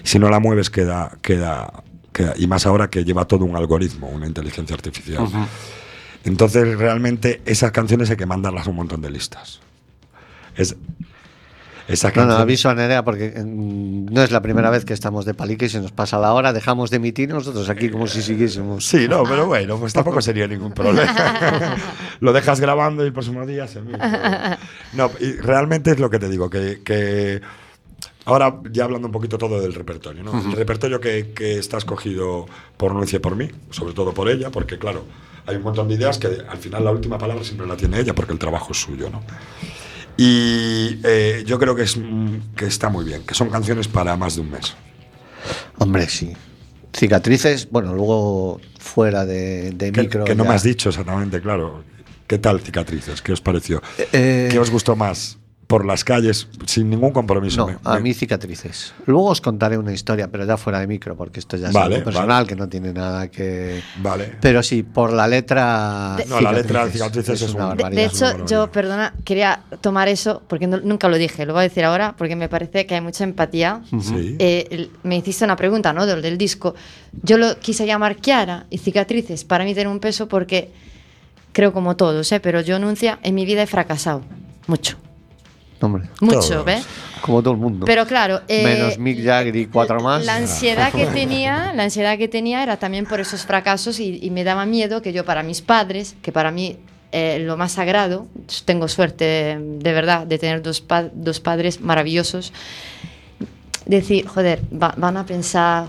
si no la mueves, queda. queda queda- y más ahora que lleva todo un algoritmo, una inteligencia artificial. Entonces, realmente, esas canciones hay que mandarlas a un montón de listas. Es, esa No, no, aviso a Nerea porque mm, no es la primera vez que estamos de palique y se nos pasa la hora, dejamos de emitir nosotros aquí como si siguiésemos. Sí, no, pero bueno, pues tampoco sería ningún problema. lo dejas grabando y el próximo día se emite. No, y realmente es lo que te digo, que, que ahora ya hablando un poquito todo del repertorio, ¿no? El repertorio que, que está escogido por Nuncia y por mí, sobre todo por ella, porque claro, hay un montón de ideas que al final la última palabra siempre la tiene ella porque el trabajo es suyo, ¿no? Y eh, yo creo que, es, que está muy bien, que son canciones para más de un mes. Hombre, sí. Cicatrices, bueno, luego fuera de, de Que, micro. que no me has dicho exactamente, claro. ¿Qué tal cicatrices? ¿Qué os pareció? Eh, ¿Qué os gustó más? Por las calles, sin ningún compromiso. No, Me- a me- mí cicatrices. Luego os contaré una historia, pero ya fuera de micro, porque esto ya es Vale, algo personal vale. que no tiene nada que. Vale. Pero sí, por la letra. De- No, la letra Cicatrices es una un- De, barbaridad. de es una hecho, barbaridad. yo, perdona, quería tomar eso, porque no- nunca lo dije, lo voy a decir ahora, porque me parece que hay mucha empatía. Sí. Eh, me hiciste una pregunta, ¿no? Del, del disco. Yo lo quise llamar Kiara y cicatrices. Para mí tiene un peso porque creo como todos, ¿eh? Pero yo, Nuncia, en mi vida he fracasado. Mucho. Hombre, Mucho. ¿ves? como todo el mundo. Pero claro. eh, Menos Mick Jagger y cuatro más. La ansiedad que tenía, la ansiedad que tenía era también por esos fracasos y, y me daba miedo que yo para mis padres, que para mí eh, lo más sagrado, tengo suerte de verdad de tener dos, pa- dos padres maravillosos, decir, joder, va- van a pensar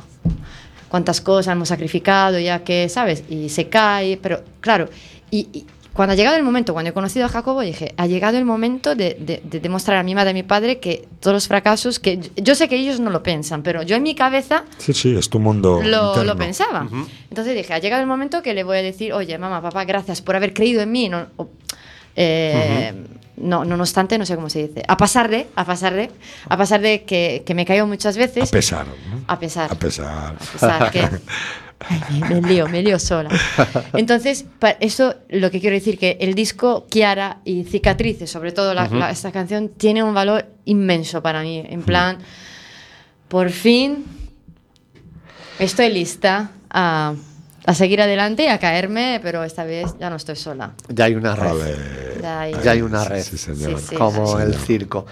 cuántas cosas hemos sacrificado, ya que, ¿sabes? Y se cae, pero claro, y, y cuando ha llegado el momento, cuando he conocido a Jacobo, dije, ha llegado el momento de, de- de demostrar a mi madre y a mi padre que todos los fracasos, que yo- yo sé que ellos no lo piensan, pero yo en mi cabeza Sí, sí, es tu mundo. lo, pensaba. Entonces dije, ha llegado el momento que le voy a decir, oye, mamá, papá, gracias por haber creído en mí. ¿no? O, eh, no, no, no obstante, no sé cómo se dice. A pesar de, a pesar de, a pesar de que, que me caigo muchas veces. A pesar, ¿no? A pesar. A pesar. A pesar que. Ay, me, me lío, me lío sola. Entonces, eso lo que quiero decir que el disco Kiara y Cicatrices, sobre todo la- la- esta canción, tiene un valor inmenso para mí. En plan, por fin estoy lista a, a seguir adelante y a caerme, pero esta vez ya no estoy sola. Ya hay una red. Ya hay- Ya hay una red. Sí, señor. Sí, sí. como Sí, el circo.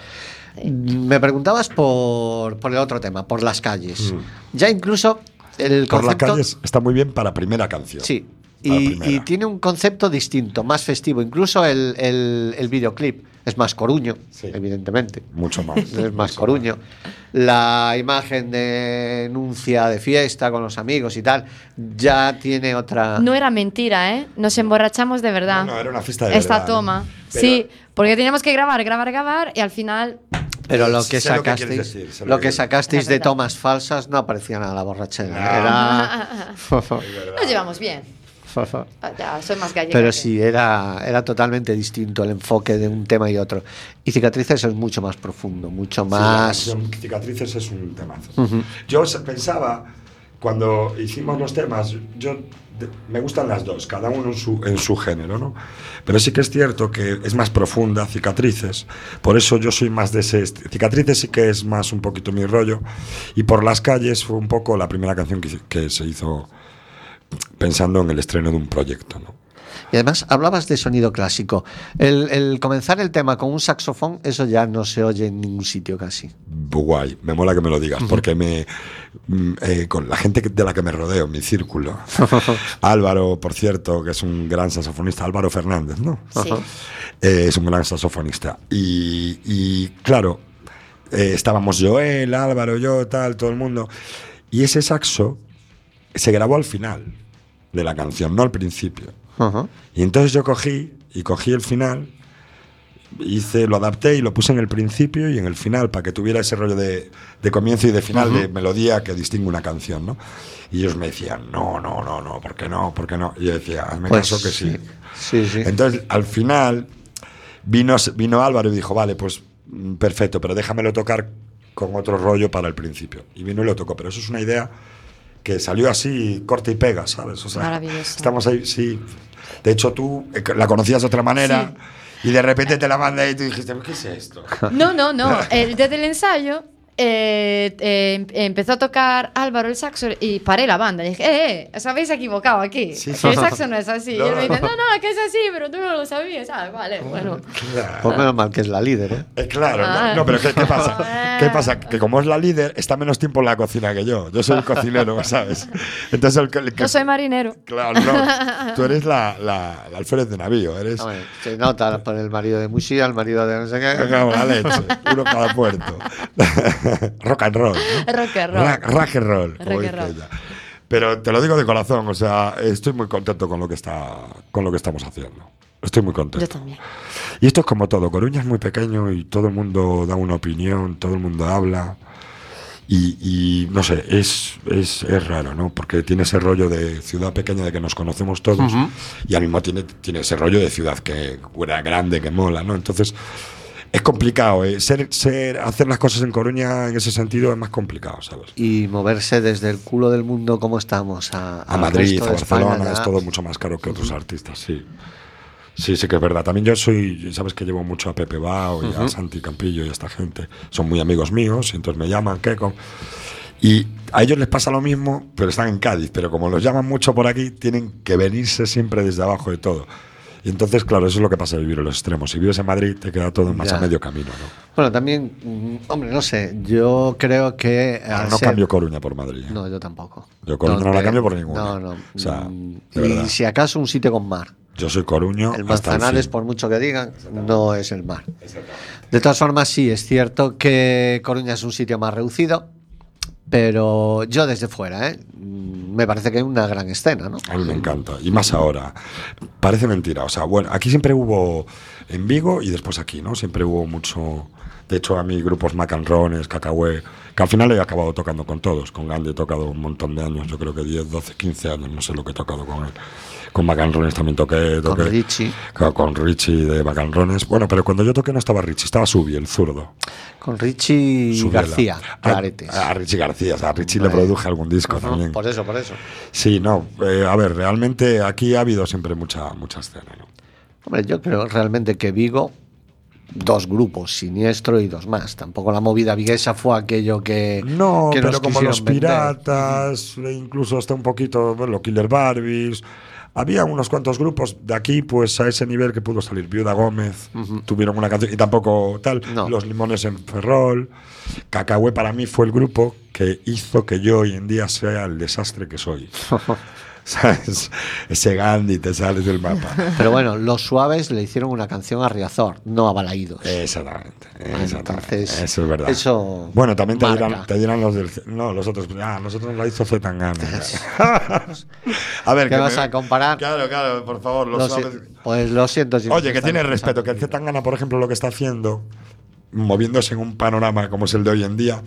Me preguntabas por, por el otro tema, por las calles. Ya incluso el. Por las concepto... calles está muy bien para primera canción. Sí. Y, primera. y tiene un concepto distinto, más festivo. Incluso el, el- el videoclip es más coruño, Sí. evidentemente. Mucho más. Es más coruño. La imagen de enuncia de fiesta con los amigos y tal, ya tiene otra. No era mentira, ¿eh? Nos emborrachamos de verdad. No, no, era una fiesta de Esta verdad, ¿no? toma. Pero- Sí, porque teníamos que grabar, grabar, grabar y al final Pero lo que Sé lo que sacasteis, decir, lo lo que- sacasteis de tomas falsas no aparecía nada la borrachera. Era. nos llevamos bien. Ya, soy más gallega. Pero sí, era, era totalmente distinto el enfoque de un tema y otro. Y cicatrices es mucho más profundo, mucho Sí, más. canción Cicatrices es un temazo. Ujú. Yo se- pensaba, cuando hicimos los temas, yo me gustan las dos, cada uno en su, género, ¿no? Pero sí que es cierto que es más profunda, Cicatrices, por eso yo soy más de ese... Cicatrices sí que es más un poquito mi rollo, y por las calles fue un poco la primera canción que, que se hizo pensando en el estreno de un proyecto, ¿no? Y además hablabas de sonido clásico. El, el comenzar el tema con un saxofón, eso ya no se oye en ningún sitio casi. Guay, me mola que me lo digas, porque me mm, eh, con la gente de la que me rodeo, mi círculo. Álvaro, por cierto, que es un gran saxofonista, Álvaro Fernández, ¿no? Sí. Eh, es un gran saxofonista. Y, y, claro, eh, estábamos Joel, Álvaro, yo, tal, todo el mundo. Y ese saxo se grabó al final de la canción, no al principio. Ajá. Y entonces yo cogí y cogí el final, hice, lo adapté y lo puse en el principio y en el final para que tuviera ese rollo de, de comienzo y de final, de melodía que distingue una canción, ¿no? Y ellos me decían, no, no, no, no, ¿por qué no? ¿Por qué no? Y yo decía, hazme Pues caso que sí. Sí, sí. Entonces, al final, vino, vino Álvaro y dijo, vale, pues mm, perfecto, pero déjamelo tocar con otro rollo para el principio. Y vino y lo tocó, pero eso es una idea que salió así, corta y pega, ¿sabes? O sea, Maravilloso. estamos ahí, sí. De hecho, tú eh, la conocías de otra manera y de repente te la mandé y tú dijiste, ¿qué es esto? No, no, no. El, desde el ensayo eh, eh, em- empezó a tocar Álvaro el saxo y paré la banda. Y dije, eh, eh, os habéis equivocado aquí. Sí, Que sí. El saxo no es así. No, y él me dice, no. no, que es así, pero tú no lo sabías. Ah, vale, bueno. Pues menos mal que es la líder, ¿eh? Eh, claro, no, Ah. no, pero ¿qué, qué pasa? ¿Qué pasa? Que como es la líder, está menos tiempo en la cocina que yo. Yo soy el cocinero, ¿sabes? Entonces, el, que- el que- Yo soy marinero. Claro, no. Tú eres la, la, la alférez de navío, eres. Hombre, se nota por el marido de Muxía, el marido de no sé qué. La leche, uno cada puerto. rock and roll. ¿no? Rock and roll. Ra- Rock and roll. Rock and roll. ella. Pero te lo digo de corazón, o sea, estoy muy contento con lo que está, con lo que estamos haciendo. Estoy muy contento. Yo también. Y esto es como todo. Coruña es muy pequeño y todo el mundo da una opinión, todo el mundo habla. Y, y, no sé, es, es, es raro, ¿no? Porque tiene ese rollo de ciudad pequeña de que nos conocemos todos y al mismo tiene, tiene ese rollo de ciudad que era grande, que mola, ¿no? Entonces es complicado. ¿eh? Ser, ser, hacer las cosas en Coruña en ese sentido es más complicado, ¿sabes? Y moverse desde el culo del mundo como estamos a, Madrid, a España, Barcelona, es todo mucho más caro que otros artistas, sí. Sí, sí que es verdad. También yo soy, sabes que llevo mucho a Pepe Bao y a Santi Campillo y a esta gente. Son muy amigos míos, y entonces me llaman, ¿qué? con- Y a ellos les pasa lo mismo, pero están en Cádiz. Pero como los llaman mucho por aquí, tienen que venirse siempre desde abajo de todo. Y entonces, claro, eso es lo que pasa al vivir en los extremos. Si vives en Madrid, te queda todo más Ya. a medio camino, ¿no? Bueno, también, mm, hombre, no sé, yo creo que. Ahora no ser- cambio Coruña por Madrid. ¿eh? No, yo tampoco. Yo Coruña no la Donde- cambio por ninguna. No, no. O sea, Mm, de y si acaso un sitio con mar. Yo soy Coruño. El el Manzanares, fin. por mucho que digan, no es el mar. De todas formas, sí, es cierto que Coruña es un sitio más reducido, pero yo desde fuera, ¿eh? Mm, me parece que hay una gran escena, ¿no? A mí me encanta. Y más ahora. Parece mentira. O sea, bueno, aquí siempre hubo en Vigo y después aquí, ¿no? Siempre hubo mucho De hecho, a mí grupos Macanrones, Cacahué, que al final he acabado tocando con todos. Con Gandhi he tocado un montón de años, yo creo que 10, 12, 15 años, no sé lo que he tocado con él. Con Macanrones también toqué. Con Richie. Con, Richie de Macanrones. Bueno, pero cuando yo toqué no estaba Richie, estaba Subi, el zurdo. Con Richie Subiela. García, A, a Richie García, o sea, a Richie le produje algún disco también. Por eso, por eso. Sí, no, eh, a ver, realmente aquí ha habido siempre mucha, mucha escena, ¿no? Hombre, yo creo realmente que Vigo, dos grupos, Siniestro y dos más. Tampoco la movida viguesa fue aquello que. No, que nos pero como los vender. piratas, e incluso hasta un poquito bueno, Killer Barbies. Había unos cuantos grupos de aquí, pues a ese nivel que pudo salir. Viuda Gómez, tuvieron una canción y tampoco tal. No. Los Limones en Ferrol. Cacahué para mí fue el grupo que hizo que yo hoy en día sea el desastre que soy. ¿Sabes? Ese Gandhi te sales del mapa. Pero bueno, los suaves le hicieron una canción a Riazor, no a Balaídos. Exactamente, exactamente. Entonces, eso es verdad. eso bueno, también te dirán, te dirán los del. No, los otros. Ah, nosotros la hizo Zetangana. a ver, ¿Qué que vas me- a comparar? Claro, claro, por favor, los Lo si- suaves- pues lo siento. si Oye, que tiene respeto, que el. Zetangana, por ejemplo, lo que está haciendo, moviéndose en un panorama como es el de hoy en día,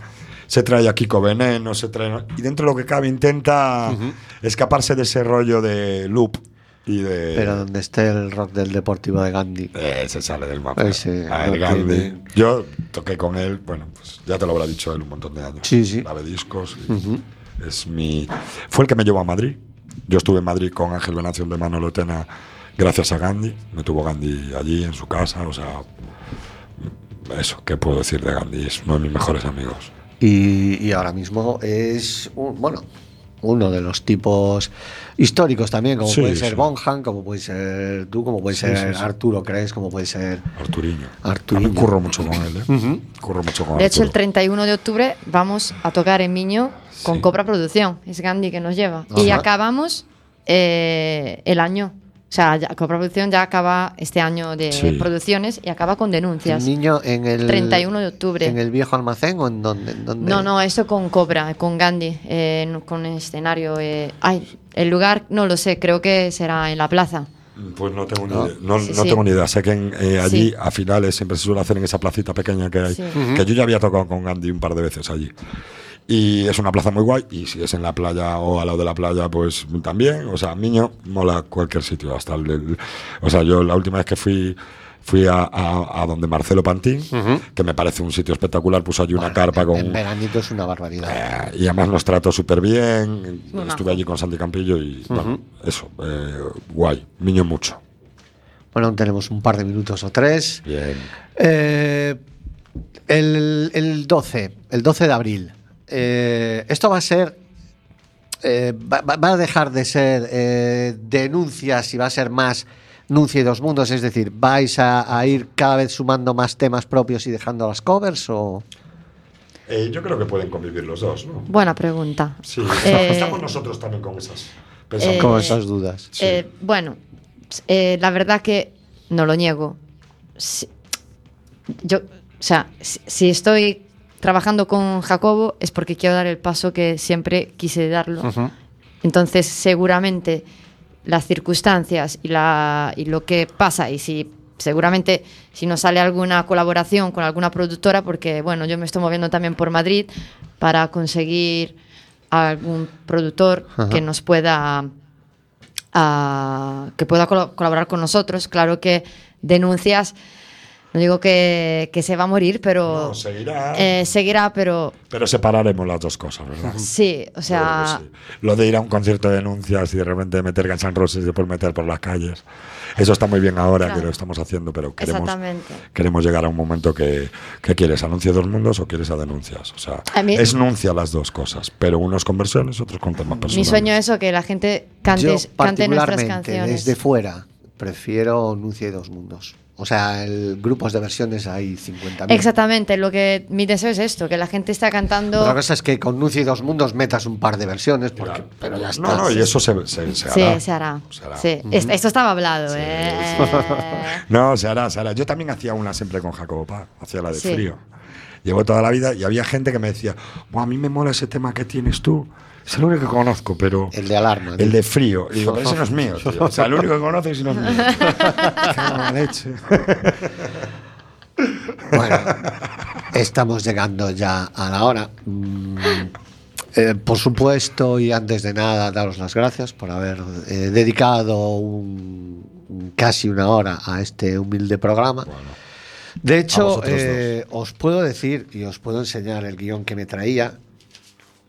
se trae a Kiko Veneno, se trae. Y dentro de lo que cabe intenta escaparse de ese rollo de loop y de. Pero donde esté el rock del Deportivo de Gandhi. Eh, se sale del mapa. Ese A ver, no Gandhi. tiene- Yo toqué con él, bueno, pues ya te lo habrá dicho él un montón de años. Sí, sí. Grabé discos. y Es mi. Fue el que me llevó a Madrid. Yo estuve en Madrid con Ángel Venancio de Manolo Tena gracias a Gandhi. Me tuvo Gandhi allí en su casa, o sea. Eso, ¿qué puedo decir de Gandhi? Es uno de mis mejores amigos. Y, y ahora mismo es, un- bueno, uno de los tipos históricos también, como Sí, puede ser sí. Bonham, como puede ser tú, como puede Sí, ser sí, sí. Arturo Cres, como puede ser... Arturiño. Arturiño. Curro mucho con él, ¿eh? Curro mucho con De hecho, el Arturo. 31 de octubre vamos a tocar en Miño con Sí. Copra Producción. Es Gandhi que nos lleva. Y acabamos eh, el año. O sea, ya- Copra Producción ya acaba este año de Sí. producciones y acaba con denuncias. Niño en el... 31 de octubre. ¿En el viejo almacén o en dónde? en dónde? No, no, esto con Cobra, con Gandhi, eh, con escenario. eh, ay, el lugar no lo sé, creo que será en la plaza. Pues no tengo ni No. idea. No, Sí, no sí. tengo ni idea. Sé que en, eh, allí Sí. a finales siempre se suele hacer en esa placita pequeña que hay. Sí. Que yo ya había tocado con Gandhi un par de veces allí. Y es una plaza muy guay. Y si es en la playa o al lado de la playa, pues también. O sea, niño, mola cualquier sitio. Hasta el, el- O sea, yo la última vez que fui. Fui a, a- a donde Marcelo Pantín, que me parece un sitio espectacular, puso allí una Bueno, carpa en, con, en veranito es una barbaridad. eh, y además nos trató súper bien. Estuve allí con Santi Campillo y bueno, eso, eh, guay, niño mucho. Bueno, tenemos un par de minutos o tres. Bien. Eh, el, el 12, el 12 de abril. Eh, esto va a ser. eh, va, a dejar de ser eh, denuncias y va a ser más Nuncia y dos mundos. Es decir, ¿vais a, a ir cada vez sumando más temas propios y dejando las covers? O... Eh, yo creo que pueden convivir los dos, ¿no? Buena pregunta. Sí, Eh, estamos nosotros también con esas. eh, Con esas dudas. Sí. Bueno, eh, la verdad que no lo niego. Si- yo, o sea, si, si estoy trabajando con Jacobo es porque quiero dar el paso que siempre quise darlo. Entonces, seguramente las circunstancias y, la, y lo que pasa, y si seguramente si nos sale alguna colaboración con alguna productora, porque bueno, yo me estoy moviendo también por Madrid para conseguir algún productor Ajá. que nos pueda a- que pueda colaborar con nosotros. Claro que denuncias, no digo que, que se va a morir, pero No, seguirá. eh, seguirá, pero Pero separaremos las dos cosas, ¿verdad? sí, o sea, sí. Lo de ir a un concierto de denuncias y de repente meter Guns N' Roses y después meter por las calles. Eso está muy bien ahora Claro. que lo estamos haciendo, pero queremos, Exactamente. queremos llegar a un momento que, que quieres, anuncio dos mundos o quieres a denuncias. O sea, A mí- es nuncia las dos cosas, pero unos con versiones, otros con temas personales. mi sueño es eso, que la gente cante, Yo, cante nuestras canciones. desde fuera, prefiero Nuncia y dos mundos. O sea, el, grupos de versiones hay 50.000. Exactamente, lo que mi deseo es esto, que la gente está cantando. Otra cosa es que con Nuncia y dos mundos metas un par de versiones, porque, Claro. pero ya está. No, no, y eso se, se, se Sí, hará. se hará. Se hará. Sí. Est- Esto estaba hablado, Sí, ¿eh? No, se hará, se hará. Yo también hacía una siempre con Jacobo Paz, hacía la de Sí. frío. Llevo toda la vida y había gente que me decía, "Buah, a mí me mola ese tema que tienes tú. Es el único que conozco, pero... El de alarma. El de frío. Y digo, pero ese no es mío, tío. O sea, el único que conoces y no es mío. Qué leche. Bueno, Estamos llegando ya a la hora. Mm, eh, por supuesto, y antes de nada, daros las gracias por haber eh, dedicado un- casi una hora a este humilde programa. De hecho, eh, os puedo decir y os puedo enseñar el guion que me traía.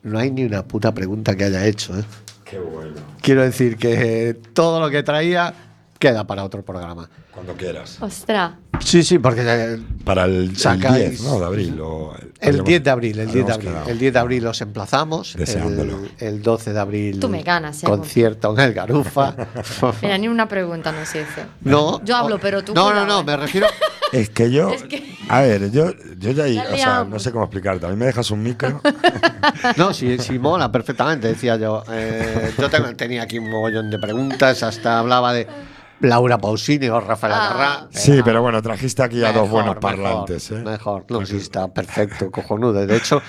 No hay ni una puta pregunta que haya hecho. ¿eh? Qué bueno. Quiero decir que todo lo que traía queda para otro programa. Cuando quieras. Ostras. Sí, sí, porque eh, Para el, el Sacáis- 10 ¿no? de abril. o- El habíamos- 10 de abril, el 10 de abril. quedado. El 10 de abril los emplazamos. Deseándolo. El, el 12 de abril. Tú me ganas, eh, Concierto en el Garufa. Mira, ni una pregunta nos hizo. no. Yo hablo, pero tú No, no, cuidado, no, me refiero. Es que yo. Es que- A ver, yo, yo ya, ahí, Ya o sea, no sé cómo explicarte. A mí me dejas un micro. No, sí, sí, mola perfectamente, decía yo. Eh, yo tengo- tenía aquí un mogollón de preguntas, hasta hablaba de Laura Pausini o Rafael Ah. Agarrá. sí, pero bueno, trajiste aquí a dos Mejor, buenos mejor, parlantes. ¿eh? Mejor, no, sí, está perfecto, cojonudo. De hecho,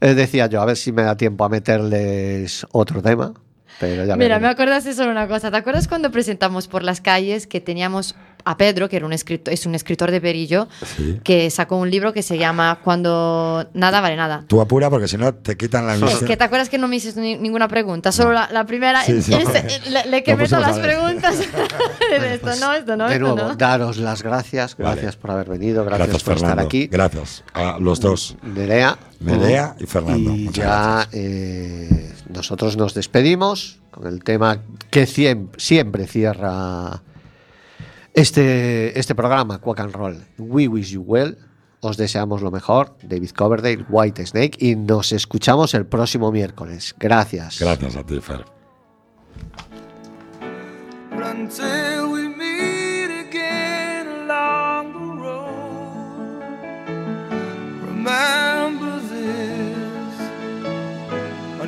eh, decía yo, a ver si me da tiempo a meterles otro tema. Pero ya Mira, me acordas de solo una cosa. ¿Te acuerdas cuando presentamos por las calles que teníamos a Pedro, que era un escritor, es un escritor de Perillo, Sí. que sacó un libro que se llama Cuando nada vale nada? Tú apura porque si no te quitan la Es emisión. que te acuerdas que no me hiciste ni- ninguna pregunta, solo la, la primera. Sí, sí. ese- le, le quemé todas las preguntas. De esto no, esto no, de esto nuevo, no. daros las gracias, gracias Vale. por haber venido, gracias, Gracias, por Fernando. estar aquí. Gracias a los dos. Nerea. Nerea y Fernando, Y muchas ya eh, nosotros nos despedimos con el tema que siem- siempre cierra este, este programa, Quack and Roll. We wish you well. Os deseamos lo mejor. David Coverdale, White Snake. Y nos escuchamos el próximo miércoles. Gracias. Gracias a ti, Fer. Until